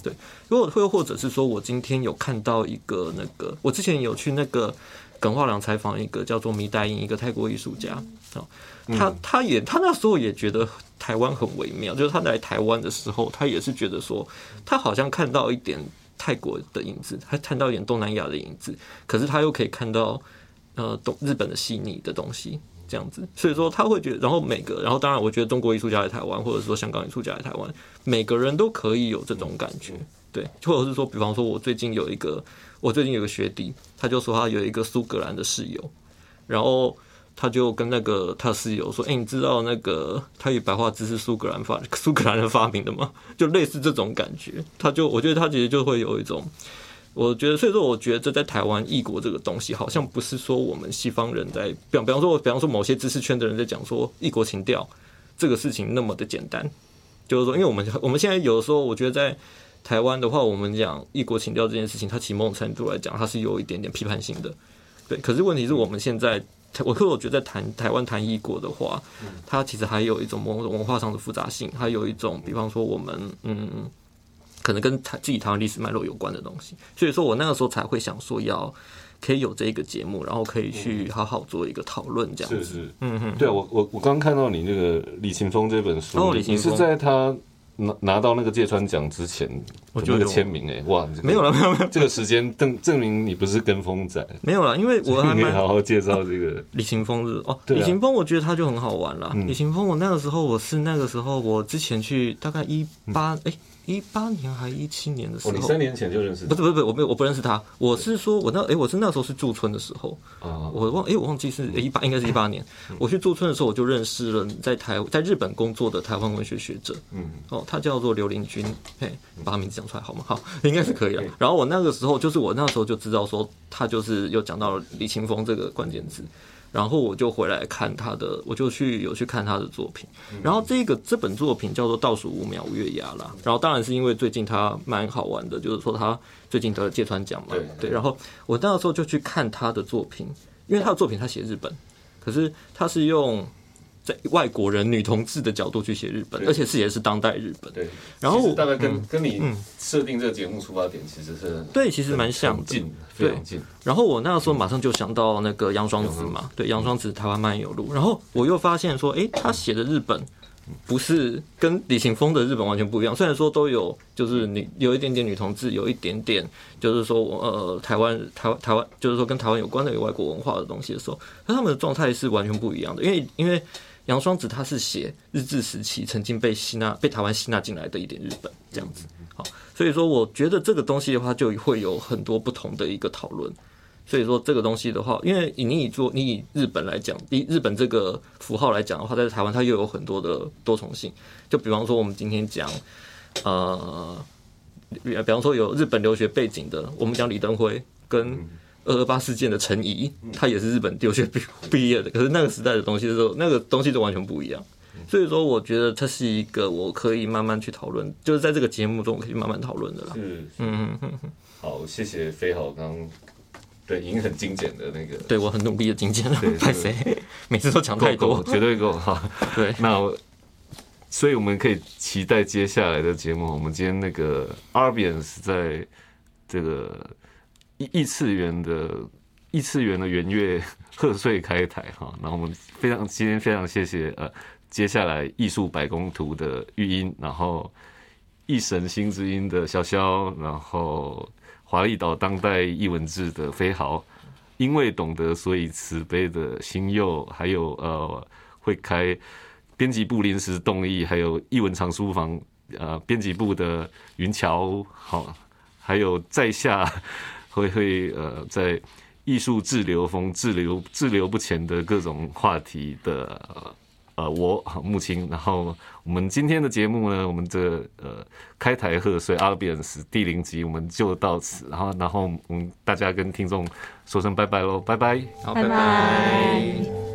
对，如果会或者是说我今天有看到一个那个，我之前有去那个耿化良采访一个叫做米代英一个泰国艺术家，啊，他他也他那时候也觉得台湾很微妙，就是他来台湾的时候，他也是觉得说，他好像看到一点泰国的影子，他看到一点东南亚的影子，可是他又可以看到呃东日本的细腻的东西。这样子，所以说他会觉得，然后每个，然后当然，我觉得中国艺术家来台湾，或者说香港艺术家来台湾，每个人都可以有这种感觉，对，或者是说，比方说，我最近有一个，我最近有个学弟，他就说他有一个苏格兰的室友，然后他就跟那个他室友说：“哎、你知道那个他与白话字是苏格兰发 苏格兰人发明的吗？”就类似这种感觉，他就我觉得他其实就会有一种。我觉得，所以说，我觉得这在台湾异国这个东西，好像不是说我们西方人在，比方比方说，比方说某些知识圈的人在讲说异国情调这个事情那么的简单，就是说，因为我们我们现在有的时候，我觉得在台湾的话，我们讲异国情调这件事情，它其某种程度来讲，它是有一点点批判性的，对。可是问题是我们现在，我可我觉得在谈台湾谈异国的话，它其实还有一种某种文化上的复杂性，还有一种，比方说我们嗯。可能跟台自己台湾历史脉络有关的东西，所以说我那个时候才会想说要可以有这一个节目，然后可以去好好做一个讨论，这样子。是。是，嗯哼，对啊，我我我刚看到你那个李勤峰这本书，哦李勤峰。你是在他拿拿到那个芥川奖之前，我就有那个签名哎，哇，这个没有了，没有没有。这个时间证证明你不是跟风仔，没有了，因为我还没好好介绍这个，李勤峰是哦，李勤峰我觉得他就很好玩了。嗯。李勤峰我那个时候我是那个时候我之前去大概一八哎一八年还一七年的时哦，候，你三年前就认识他。不是不是不是我没有我不认识他，我是说我那哎我是那时候是驻村的时候，啊，我忘哎、我忘记是一八应该是一八年，我去驻村的时候我就认识了在台在日本工作的台湾文学学者，嗯，哦，他叫做刘林君，嘿，把他名字讲出来好吗？好，应该是可以了。然后我那个时候就是我那时候就知道说他就是又讲到了李清峰这个关键字。然后我就回来看他的，我就去有去看他的作品。然后这个这本作品叫做《倒数五秒月牙》啦。然后当然是因为最近他蛮好玩的，就是说他最近得了芥川奖嘛。对对。然后我那个时候就去看他的作品，因为他的作品他写日本，可是他是用在外国人女同志的角度去写日本，而且是也是当代日本。对，然后大概跟嗯。跟你嗯。设定这个节目出发点其实是对，其实蛮像的。近，非常近，然后我那个时候马上就想到那个杨双子嘛，对，杨双子《台湾漫游录》，然后我又发现说，诶，他写的日本不是跟李行峰的日本完全不一样，虽然说都有就是你有一点点女同志，有一点点就是说呃台湾台湾台湾就是说跟台湾有关的有外国文化的东西的时候，那他们的状态是完全不一样的，因为因为。杨双子他是写日治时期曾经被吸纳、被台湾吸纳进来的一点日本这样子，好，所以说我觉得这个东西的话就会有很多不同的一个讨论。所以说这个东西的话，因为你以做你以日本来讲，以日本这个符号来讲的话，在台湾它又有很多的多重性。就比方说我们今天讲，呃，比方说有日本留学背景的，我们讲李登辉跟二二八事件的陈怡，他也是日本留学毕毕业的，可是那个时代的东西的时候，那个东西都完全不一样。所以说，我觉得它是一个我可以慢慢去讨论，就是在这个节目中可以慢慢讨论的啦。是，嗯嗯嗯，好，谢谢飞豪刚刚对已经很精简的那个，对我很努力的精简了对，拍谁？每次都讲太多，绝对够 哈。对，那所以我们可以期待接下来的节目。我们今天那个 Arbians 在这个异异次元的异次元的圆月贺岁开台哈，然后我们非常今天非常谢谢呃。接下来艺术百工图的玉音，然后一神星之音的潇潇，然后华丽岛当代艺文志的飞豪，因为懂得所以慈悲的新佑，还有呃会开编辑部临时动议，还有艺文藏书房呃编辑部的云桥，好，还有在下会会呃在艺术滞留风滞留滞留不前的各种话题的。呃，我木青，然后我们今天的节目呢，我们的呃开台贺岁阿比恩斯第零集，我们就到此，然后然后我们大家跟听众说声拜拜喽，拜拜，好，拜拜。